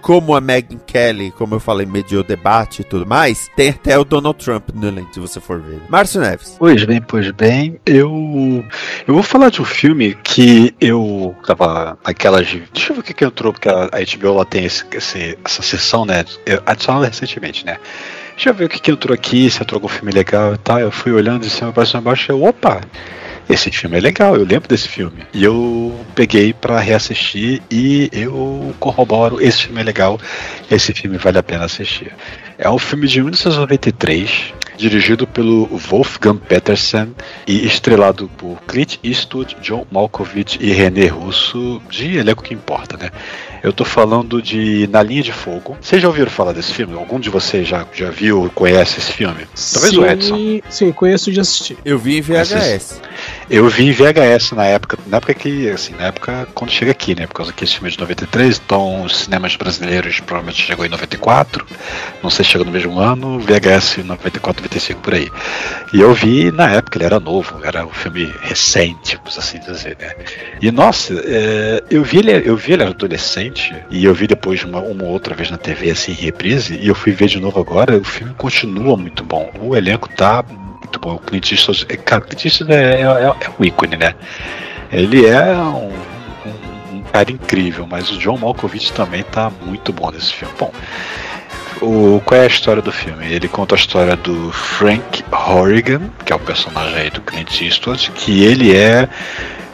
como a Megan Kelly, como eu falei, mediou debate e tudo mais, tem até o Donald Trump no elenco, se você for ver. Márcio Neves. Pois bem, pois bem, eu eu vou falar de um filme que eu tava naquelas. Deixa eu ver o que, que entrou, porque a, HBO ela tem esse, esse- essa sessão, né? Adicionada recentemente, né? Deixa eu ver o que, que entrou aqui, se entrou algum filme legal e tal. Eu fui olhando de cima pra cima embaixo e eu, opa! Esse filme é legal, eu lembro desse filme. E eu peguei pra reassistir e eu corroboro, esse filme é legal, esse filme vale a pena assistir. É um filme de 1993, dirigido pelo Wolfgang Petersen e estrelado por Clint Eastwood, John Malkovich e René Russo, de elenco que importa, né? Eu tô falando de Na Linha de Fogo. Vocês já ouviram falar desse filme? Algum de vocês já, já viu, conhece esse filme? Talvez sim, o Edson. Sim, conheço de assistir. Eu vi em VHS. Eu vi em VHS na época, na época que, assim, na época quando chega aqui, né? Por causa que esse filme é de 93, então os cinemas brasileiros provavelmente chegou em 94, não sei se chegou no mesmo ano, VHS 94, 95 por aí. E eu vi na época, ele era novo, era um filme recente, por assim dizer, né? E nossa, é, eu vi ele, eu vi ele adolescente e eu vi depois uma, uma outra vez na TV assim reprise e eu fui ver de novo agora, o filme continua muito bom. O elenco tá muito bom. O Clint Eastwood, é, cara, Clint Eastwood é, é, é um ícone, né? Ele é um cara incrível, mas o John Malkovich também tá muito bom nesse filme. Bom, o, qual é a história do filme? Ele conta a história do Frank Horrigan, que é o personagem aí do Clint Eastwood, que ele é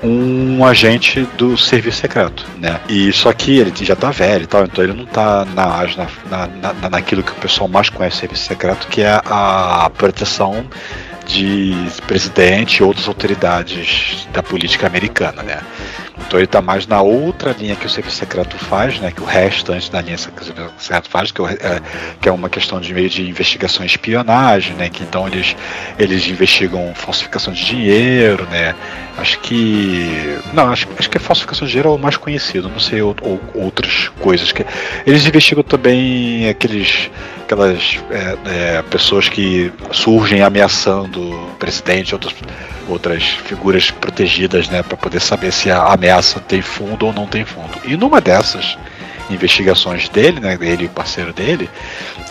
um agente do serviço secreto, né? E só que ele já tá velho e tal, então ele não tá na, na, na, na- naquilo que o pessoal mais conhece serviço secreto, que é a proteção de presidente e outras autoridades da política americana, né? Então ele está mais na outra linha que o serviço secreto faz, né? Que o restante da linha que o serviço secreto faz, que, é, que é uma questão de meio de investigação e espionagem, né? Que então eles, eles investigam falsificação de dinheiro, né? Acho que. Não, acho, acho que a falsificação de dinheiro é o mais conhecido, não sei ou, ou, outras coisas. que Eles investigam também aqueles aquelas é, é, pessoas que surgem ameaçando o presidente, outras, outras figuras protegidas, né, para poder saber se a ameaça tem fundo ou não tem fundo. E numa dessas investigações dele, né, ele e o parceiro dele,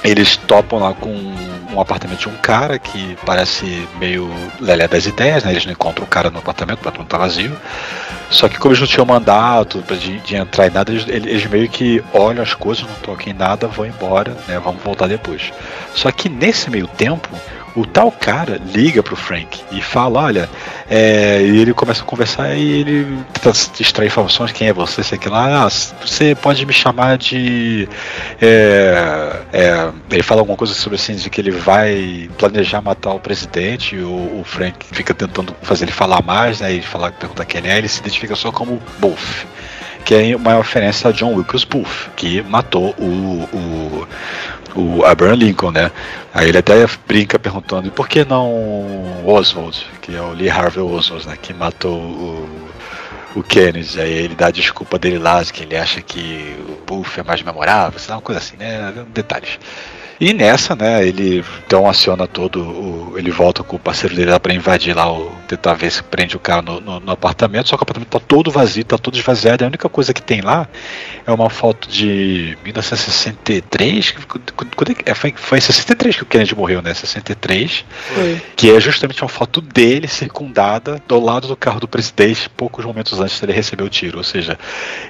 eles topam lá com um apartamento de um cara que parece meio lelé das ideias, né? Eles não encontram o cara no apartamento, o apartamento tá vazio. Só que como eles não tinham mandato de, de entrar em nada, eles, eles, meio que olham as coisas, não tocam em nada, vão embora, né? Vamos voltar depois. Só que nesse meio tempo, o tal cara liga pro Frank e fala, olha, é, e ele começa a conversar e ele tenta extrair informações, quem é você, sei que lá, ah, você pode me chamar de. É, é, ele fala alguma coisa sobre assim, de que ele vai planejar matar o presidente, o, o Frank fica tentando fazer ele falar mais, né? E falar, perguntar quem ele é, ele se identifica só como Buff que é uma referência a John Wilkes Booth, que matou o, o, o Abraham Lincoln, né? Aí ele até brinca perguntando por que não Oswald, que é o Lee Harvey Oswald, né? Que matou o, o Kennedy. Aí ele dá a desculpa dele lá, que ele acha que o Booth é mais memorável, uma coisa assim, né? Detalhes. E nessa, né, ele então aciona todo o. Ele volta com o parceiro dele lá pra invadir lá, o, tentar ver se prende o cara no, no, no, apartamento, só que o apartamento tá todo vazio, tá todo esvaziado. A única coisa que tem lá é uma foto de 1963. Quando é, foi, foi em 63 que o Kennedy morreu, né? 63. Foi. Que é justamente uma foto dele circundada do lado do carro do presidente, poucos momentos antes dele receber o tiro. Ou seja,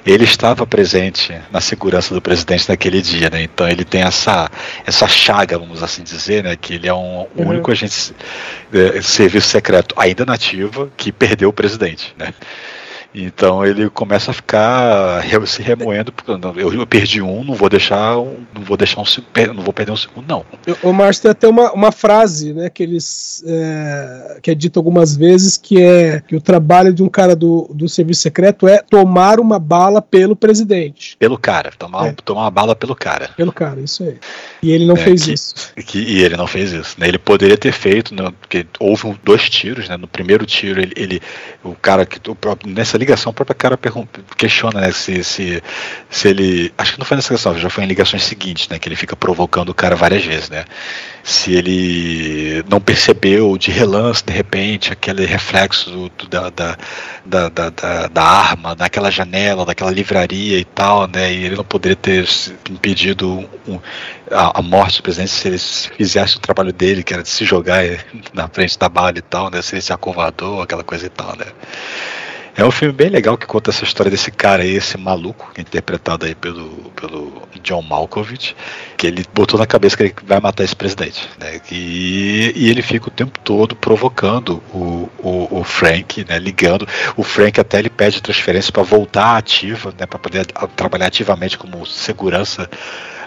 ele estava presente na segurança do presidente naquele dia, né? Então ele tem essa, essa essa chaga, vamos assim dizer, né? Que ele é um uhum. único agente de serviço secreto ainda nativo que perdeu o presidente, né? Então ele começa a ficar se remoendo, porque eu, eu perdi um, não vou deixar um, não vou deixar um não vou perder um segundo, não. O Márcio tem até uma, uma frase, né, que eles é, que é dito algumas vezes que é que o trabalho de um cara do, do serviço secreto é tomar uma bala pelo presidente. Pelo cara, tomar, é. tomar uma bala pelo cara. Pelo cara, isso aí. E ele não é, fez que, isso. Que, e ele não fez isso. Né? Ele poderia ter feito, né, porque houve um, dois tiros, né? No primeiro tiro ele, ele o cara que o próprio, nessa ligação, o próprio cara questiona né, se, se, se ele. Acho que não foi nessa ligação, já foi em ligações seguintes, né? Que ele fica provocando o cara várias vezes, né? Se ele não percebeu de relance, de repente, aquele reflexo do, da, da, da, da, da arma naquela janela, daquela livraria e tal, né? E ele não poderia ter impedido um, a, a, morte do presidente se ele fizesse o trabalho dele, que era de se jogar na frente da bala e tal, né? Se ele se acovardou, aquela coisa e tal, né? É um filme bem legal que conta essa história desse cara aí, esse maluco, é interpretado aí pelo, pelo John Malkovich, que ele botou na cabeça que ele vai matar esse presidente. Né? E, e ele fica o tempo todo provocando o, o, o, Frank, né? ligando. O Frank até ele pede transferência para voltar ativa, né? para poder trabalhar ativamente como segurança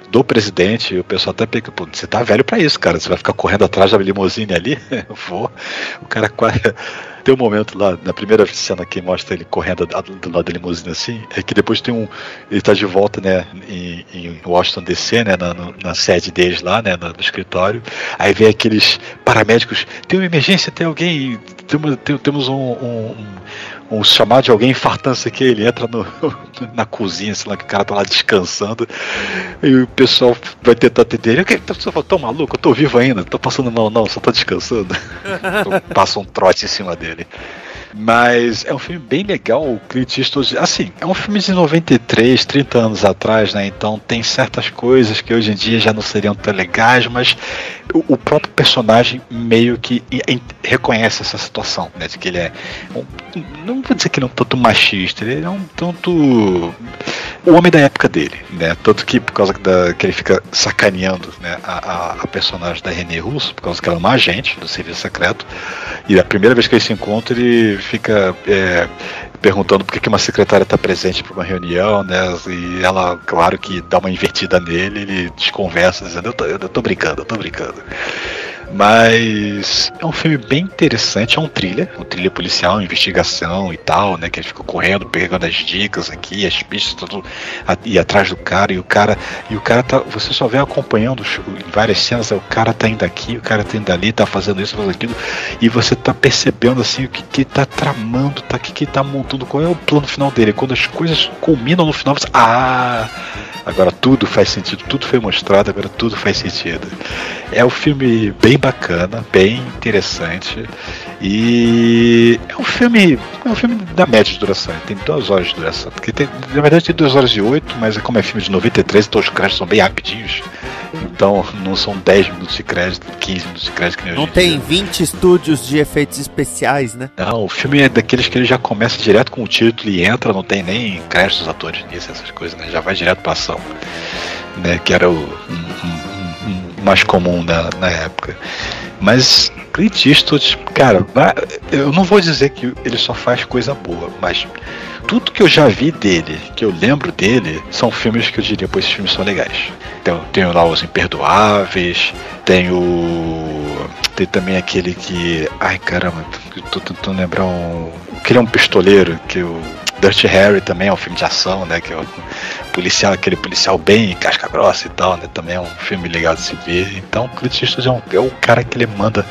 do presidente, o pessoal até pensa, pô, você tá velho para isso, cara, você vai ficar correndo atrás da limusine ali? Eu (laughs) vou. O cara quase. Tem um momento lá, na primeira cena que mostra ele correndo do lado da limusine assim, é que depois tem um. Ele tá de volta, né, em, em Washington DC, né, na, na, sede deles lá, né, no, escritório. Aí vem aqueles paramédicos, tem uma emergência, tem alguém. Temos, temos um, um, um um chamado de alguém infartância aqui, ele entra no, (laughs) na cozinha, sei lá, que o cara tá lá descansando, e o pessoal vai tentar atender ele. Você falou, tô maluco, eu tô vivo ainda, tô passando mal, não, só tô descansando. então, (laughs) passa um trote em cima dele. Mas é um filme bem legal, o Clint Eastwood, assim, é um filme de 93, 30 anos atrás, né? Então tem certas coisas que hoje em dia já não seriam tão legais, mas o, o próprio personagem meio que reconhece essa situação, né? De que ele é um, não vou dizer que ele é um tanto machista, ele é um tanto o homem da época dele, né? Tanto que por causa da, que ele fica sacaneando né, a, a, a personagem da René Russo, por causa que ela é uma agente do serviço secreto, e a primeira vez que eles se encontram, ele fica é, perguntando por que uma secretária está presente para uma reunião, né? E ela, claro que dá uma invertida nele, ele desconversa, dizendo, eu tô, eu tô brincando, eu tô brincando. Mas é um filme bem interessante, é um thriller, um thriller policial, investigação e tal, né? Que ele fica correndo, pegando as dicas aqui, as pistas, tudo e atrás do cara, e o cara, e o cara tá. Você só vê acompanhando em várias cenas, é, o cara tá indo aqui, o cara tá indo ali, tá fazendo isso, fazendo aquilo, e você tá percebendo assim o que, que tá tramando, tá, o que, que tá montando, qual é o plano final dele. Quando as coisas culminam no final, você. Ah! Agora tudo faz sentido, tudo foi mostrado, agora tudo faz sentido. É um filme bem bacana, bem interessante. E é um filme. É um filme da média de duração, tem duas horas de duração. Porque tem, na verdade tem duas horas e oito, mas como é filme de 93, então os créditos são bem rapidinhos. Então não são 10 minutos de crédito, 15 minutos de crédito que nem Não hoje em dia. tem 20 estúdios de efeitos especiais, né? Não, o filme é daqueles que ele já começa direto com o título e entra, não tem nem créditos dos atores nisso, essas coisas, né? Já vai direto pra ação. Né? Que era o um- um- mais comum na, na época. Mas Clint Eastwood, cara, eu não vou dizer que ele só faz coisa boa, mas tudo que eu já vi dele, que eu lembro dele, são filmes que eu diria, pô, esses filmes são legais. Tem, tem lá Os Imperdoáveis, tem o. Tem também aquele que. Ai caramba, eu tô tentando lembrar um. Que ele é um pistoleiro, que o. Dirty Harry também é um filme de ação, né? Que é o policial, aquele policial bem casca grossa e tal, né? Também é um filme legal de se ver. Então, Clint Eastwood é, um, é o cara que ele manda.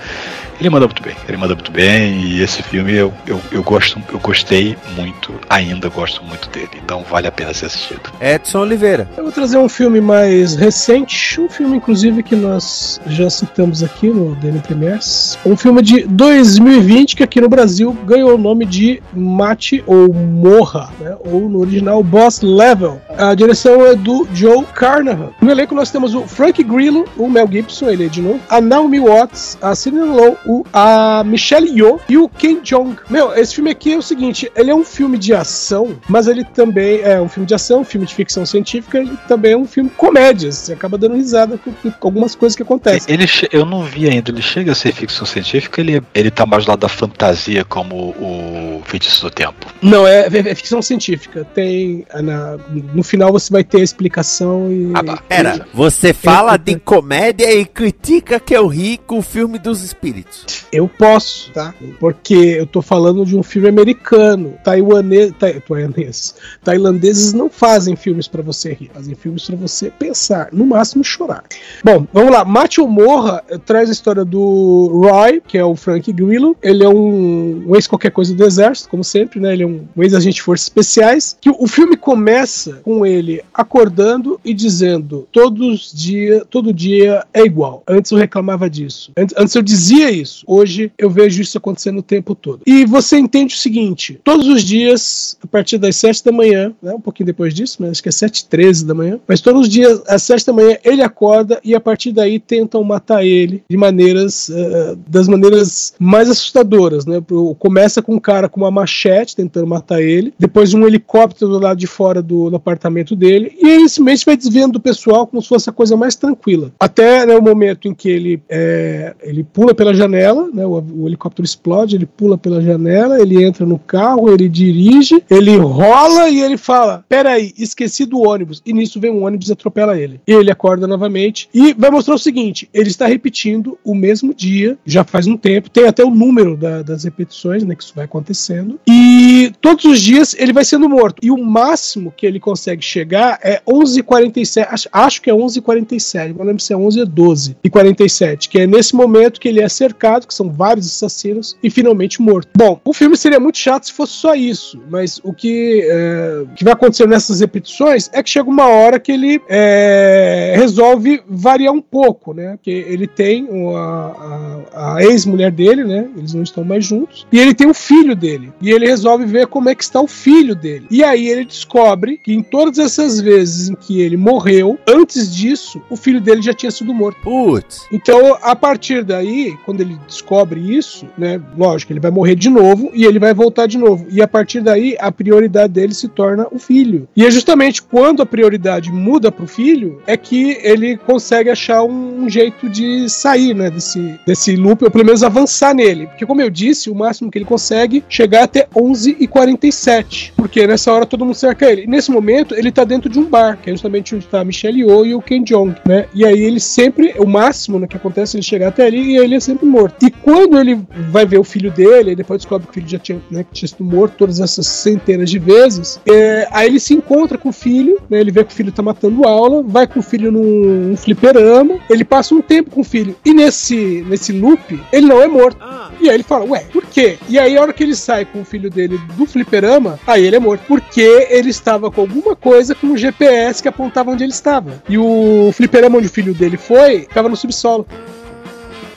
Ele manda muito bem, ele manda muito bem e esse filme eu, eu, eu gosto, eu gostei muito, ainda gosto muito dele, então vale a pena ser assistido. Edson Oliveira. Eu vou trazer um filme mais recente, um filme inclusive que nós já citamos aqui no DN Premiers. Um filme de 2020 que aqui no Brasil ganhou o nome de Mate ou Morra, né? ou no original Boss Level. A direção é do Joe Carnahan. No elenco nós temos o Frank Grillo, o Mel Gibson, ele é de novo, a Naomi Watts, a Sidney Lowe, o, a Michelle Yeoh e o Ken Jeong. Meu, esse filme aqui é o seguinte, ele é um filme de ação, mas ele também é um filme de ação, um filme de ficção científica e também é um filme comédia. Você acaba dando risada com, com algumas coisas que acontecem. Ele, eu não vi ainda, ele chega a ser ficção científica, ele, ele tá mais do lado da fantasia como o Feitiço do Tempo. Não, é, é- é ficção científica. Tem. ah, na- no final você vai ter a explicação e. Ah, tá. Pera, você fala de comédia e critica que eu ri com o filme dos espíritos. Eu posso, tá? Porque eu tô falando de um filme americano. Taiwanês. Tai, taiwanês. Tailandeses não fazem filmes pra você rir, fazem filmes pra você pensar, no máximo chorar. Bom, vamos lá. Ou Morra eh, traz a história do Roy, que é o Frank Grillo. Ele é um, um ex-qualquer coisa do exército, como sempre, né? Ele é um, um ex-agente de forças especiais. Que o filme começa com ele acordando e dizendo: todos dia, todo dia é igual. Antes eu reclamava disso. Antes, antes eu dizia isso. Hoje eu vejo isso acontecendo o tempo todo. E você entende o seguinte: todos os dias, a partir das 7 da manhã, né, um pouquinho depois disso, mas acho que é 7 h 13 da manhã, mas todos os dias, às 7 da manhã, ele acorda e a partir daí tentam matar ele de maneiras, eh, das maneiras mais assustadoras, né? Começa com um cara com uma machete tentando matar ele, depois um helicóptero do lado de fora do, do apartamento dele, e ele simplesmente vai desviando do pessoal como se fosse a coisa mais tranquila. Até né, o momento em que ele, é, ele pula pela janela, né, o, o helicóptero explode, ele pula pela janela, ele entra no carro, ele dirige, ele rola e ele fala: Peraí, esqueci do ônibus. E nisso vem um ônibus e atropela ele. E ele acorda novamente e vai mostrar o seguinte: ele está repetindo o mesmo dia, já faz um tempo, tem até o número da- das repetições, né? Que isso vai acontecendo. E todos os dias ele vai sendo morto. E o máximo que ele consegue chegar é 11h47. Acho, acho que é 11h47. Não lembro se é 11 ou 12 e 47. Que é nesse momento que ele é cercado, que são vários assassinos, e finalmente morto. Bom, o filme seria muito chato se fosse só isso. Mas o que, é, que vai acontecer nessas repetições é que chega uma hora que ele é, resolve variar um pouco, né? Que ele tem uma- a, a ex-mulher dele, né? Eles não estão mais juntos. E ele tem o filho dele. E ele resolve ver como é que está o filho dele. E aí ele descobre que em todas essas vezes em que ele morreu, antes disso, o filho dele já tinha sido morto. Putz. Então, a partir daí, quando ele descobre isso, né? Lógico, ele vai morrer de novo e ele vai voltar de novo. E a partir daí, a prioridade dele se torna o filho. E é justamente quando a prioridade muda pro filho, é que ele consegue achar um, um jeito de sair, né? Desse, desse loop, ou pelo menos avançar nele. Porque, como eu disse, o máximo que ele consegue chegar até 11h47. Porque nessa hora todo mundo cerca ele. E nesse momento, ele tá dentro de um bar, que é justamente onde tá a Michelle Yeoh e o Ken Jong, né? E aí ele sempre, o máximo né, que acontece, ele chegar até ali e ele é sempre morto. E quando ele vai ver o filho dele, e depois descobre que o filho já tinha, né, que tinha sido morto todas essas centenas de vezes, é, aí ele se encontra com o filho, né? Ele vê que o filho tá matando aula, vai com o filho num, num fliperama, ele passa um tempo com o filho. E nesse, nesse loop, ele não é morto. E aí ele fala, ué, por quê? E aí a hora que ele sai com o filho dele do fliperama, aí ele é morto. Porque ele estava com alguma coisa com o GPS que apontava onde ele estava. E o fliperama onde o filho dele foi, estava no subsolo.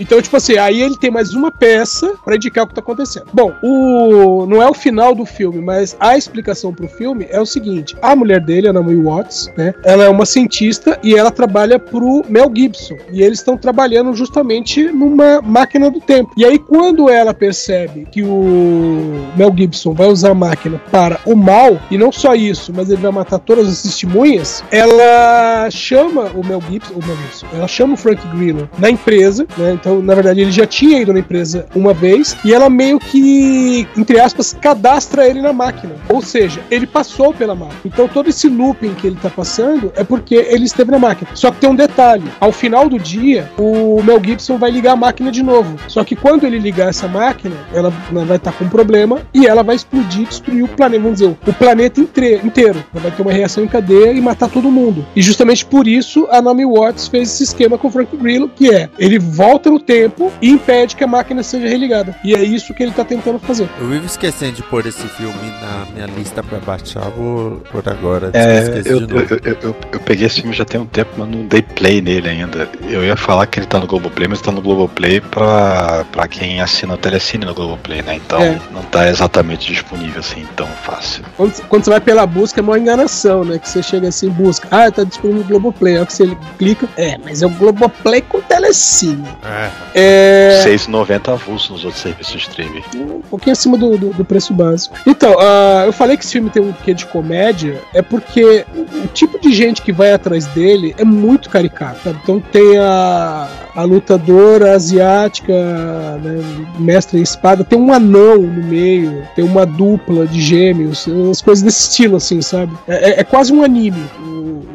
Então, tipo assim, aí ele tem mais uma peça pra indicar o que tá acontecendo. Bom, o não é o final do filme, mas a explicação pro filme é o seguinte: a mulher dele, a Naomi Watts, né? Ela é uma cientista e ela trabalha pro Mel Gibson. E eles estão trabalhando justamente numa máquina do tempo. E aí, quando ela percebe que o Mel Gibson vai usar a máquina para o mal, e não só isso, mas ele vai matar todas as testemunhas, ela chama o Mel Gibson, o Mel Gibson ela chama o Frank Grillo na empresa, né? Então, na verdade, ele já tinha ido na empresa uma vez e ela meio que, entre aspas, cadastra ele na máquina. Ou seja, ele passou pela máquina. Então, todo esse looping que ele tá passando é porque ele esteve na máquina. Só que tem um detalhe: ao final do dia, o Mel Gibson vai ligar a máquina de novo. Só que quando ele ligar essa máquina, ela vai estar com um problema e ela vai explodir, destruir o planeta, vamos dizer, o planeta inteiro. inteiro. Ela vai ter uma reação em cadeia e matar todo mundo. E justamente por isso a Naomi Watts fez esse esquema com o Frank Grillo, que é ele volta no tempo e impede que a máquina seja religada. E é isso que ele tá tentando fazer. Eu vivo esquecendo de pôr esse filme na minha lista pra baixar, vou por agora. É, eu, de novo. eu, eu, eu- eu peguei esse filme já tem um tempo, mas não dei play nele ainda. Eu ia falar que ele tá no Globoplay, mas tá no Globoplay pra, pra quem assina o Telecine no Globoplay, né? Então É. não tá exatamente disponível assim tão fácil. Quando, quando você vai pela busca, é uma enganação, né? Que você chega assim, busca. Ah, tá disponível no Globoplay. Aí que você clica. É, mas é o Globoplay com Telecine. É. É. 6,90 avulso nos outros serviços de streaming. um pouquinho acima do, do- do preço básico. Então, ah, eu falei que esse filme tem um quê de comédia, é porque o, o tipo de gente que vai atrás dele é muito caricato. sabe? Então tem a, a lutadora asiática, né, mestre em espada, tem um anão no meio, tem uma dupla de gêmeos, umas coisas desse estilo, assim, sabe? É, é- é quase um anime,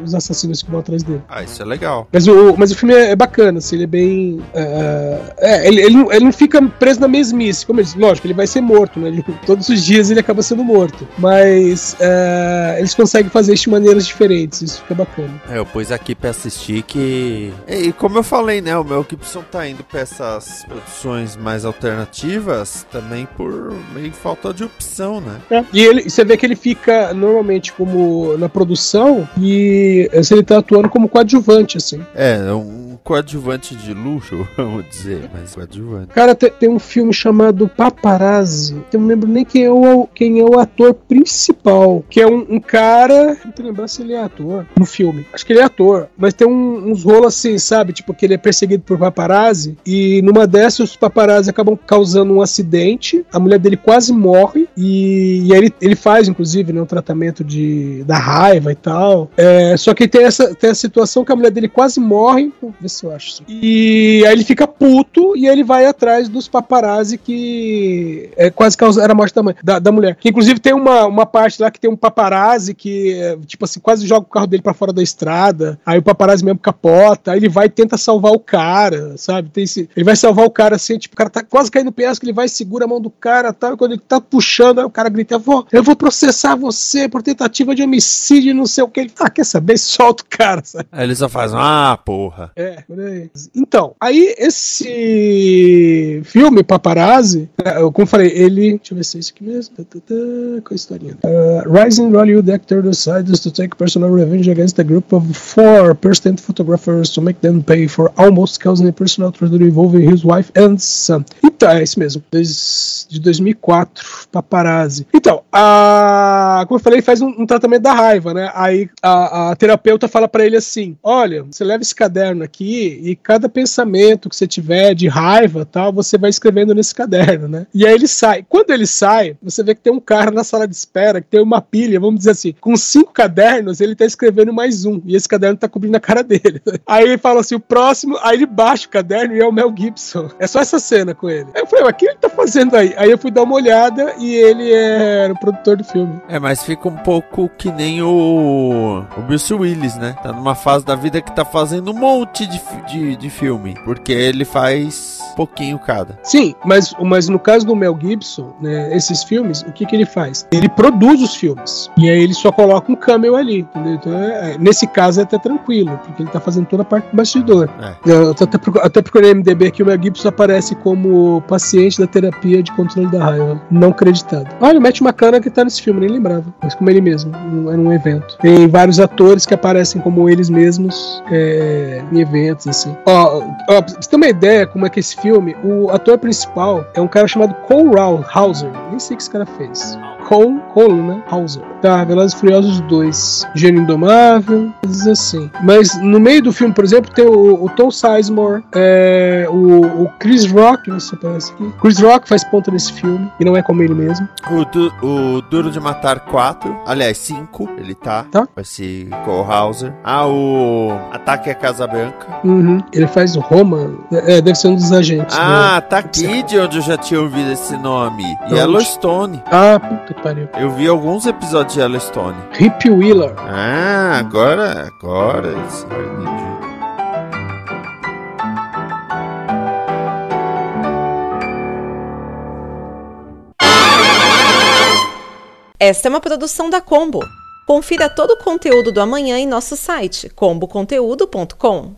os assassinos que vão atrás dele. Ah, isso é legal. Mas o, mas o filme é, é bacana, assim, ele é bem. é, é, ele, ele, não, ele não fica preso na mesmice. Como eu disse, lógico, ele vai ser morto, né? Ele- (laughs) todos os dias ele acaba sendo morto. Mas é, eles conseguem fazer isso de maneiras diferentes, isso fica bacana. É, eu pus aqui pra assistir que. E como eu falei, né? O Mel Gibson tá indo pra essas produções mais alternativas também por meio falta de opção, né? E ele, você vê que ele fica normalmente como na produção e assim, ele tá atuando como coadjuvante, assim. É, um coadjuvante de luxo, (laughs) vamos dizer, mas coadjuvante. Cara, tem, tem um filme chamado Paparazzi. que Eu não lembro nem quem é o, quem é o ator principal. Que é um, um cara. Não tô lembrando se ele é ator no filme. Acho que ele é ator. Mas tem um- uns rolos assim, sabe? Tipo, que ele é perseguido por paparazzi. E numa dessas, os paparazzi acabam causando um acidente. A mulher dele quase morre. E, e aí ele, ele faz, inclusive, né, um tratamento de, da raiva e tal. É, só que tem essa, tem a situação que a mulher dele quase morre. Ver se eu acho isso. E aí ele fica puto e ele vai atrás dos paparazzi que é, quase causaram a morte da, mãe, da, da mulher. Que inclusive tem uma, uma parte lá que tem um paparazzi que, é, tipo assim, quase joga o carro dele pra fora da estrada. Aí o paparazzi mesmo capota. Aí ele vai e tenta salvar o cara, sabe? Tem esse, ele vai salvar o cara assim, tipo, o cara tá quase caindo no penhasco, ele vai, segura a mão do cara tal. E quando ele tá puxando, aí o cara grita: eu vou, eu vou processar você por tentativa de homicídio, não sei o que. Ele, ah, quer saber? (laughs) Solta o cara, sabe? (laughs) Aí ele só faz, ah, porra. É, aí. Então, aí esse filme, Paparazzi, é, como eu falei, ele. Deixa eu ver se é isso aqui mesmo. Tá, tá, tá, qual a historinha? Uh, rising Hollywood actor decides to take personal revenge against a group of four persistent photographers to make them pay for almost causing a personal tragedy involving his wife and son. Então, é isso mesmo. De 2004, Paparazzi. Então, a, como eu falei, faz um, um tratamento da raiva, né? Aí a, a, terapeuta fala pra ele assim: olha, você leva esse caderno aqui e cada pensamento que você tiver de raiva tal, você vai escrevendo nesse caderno, né? E aí ele sai. Quando ele sai, você vê que tem um cara na sala de espera, que tem uma pilha, vamos dizer assim, com cinco cadernos, ele tá escrevendo mais um. E esse caderno tá cobrindo a cara dele. (laughs) Aí ele fala assim: o próximo, aí ele baixa o caderno e é o Mel Gibson. É só essa cena com ele. Aí eu falei, mas o que ele tá fazendo aí? Aí eu fui dar uma olhada e ele era o produtor do filme. É, mas fica um pouco que nem o, o Bruce Willis, né? Tá numa fase da vida que tá fazendo um monte de, de, de filme. Porque ele faz pouquinho cada. Sim, mas, mas no caso do Mel Gibson, né, esses filmes, o que, que ele faz? Ele produz os filmes. E aí ele só coloca um cameo ali, entendeu? Então, é- é- nesse caso é até tranquilo, porque ele tá fazendo toda a parte do bastidor. É. Eu tô até, até procurei MDB aqui, o Mel Gibson aparece como paciente da terapia de controle da raiva, não creditado. Olha, o Matt McConaughey que tá nesse filme, nem lembrava, mas como ele mesmo, era um evento. Tem vários atores que aparecem como eles mesmos é, em eventos, assim. Ó, ó, pra você ter uma ideia como é que esse filme, o ator principal é um cara chamado Cole Hauser, nem sei o que esse cara fez. Cole, Cole, né? Hauser. Tá, Velozes e Furiosos 2. Gênio Indomável, coisas assim. Mas no meio do filme, por exemplo, tem o, o Tom Sizemore, é, o, o Chris Rock, você aparece aqui. Chris Rock faz ponta nesse filme, e não é como ele mesmo. O, Du- o Duro de Matar 4, aliás, 5, ele tá. Tá. Vai ser Cole Hauser. Ah, o Ataque à Casa Branca. Uhum. Ele faz o Roma, é, deve ser um dos agentes. Ah, né? tá aqui de onde eu já tinha ouvido esse nome. Yellowstone. Ah, puta que pariu. Eu vi alguns episódios de Yellowstone. Rip Wheeler. Ah, agora, agora. entendi. Esta é uma produção da Combo. Confira todo o conteúdo do amanhã em nosso site comboconteúdo.com.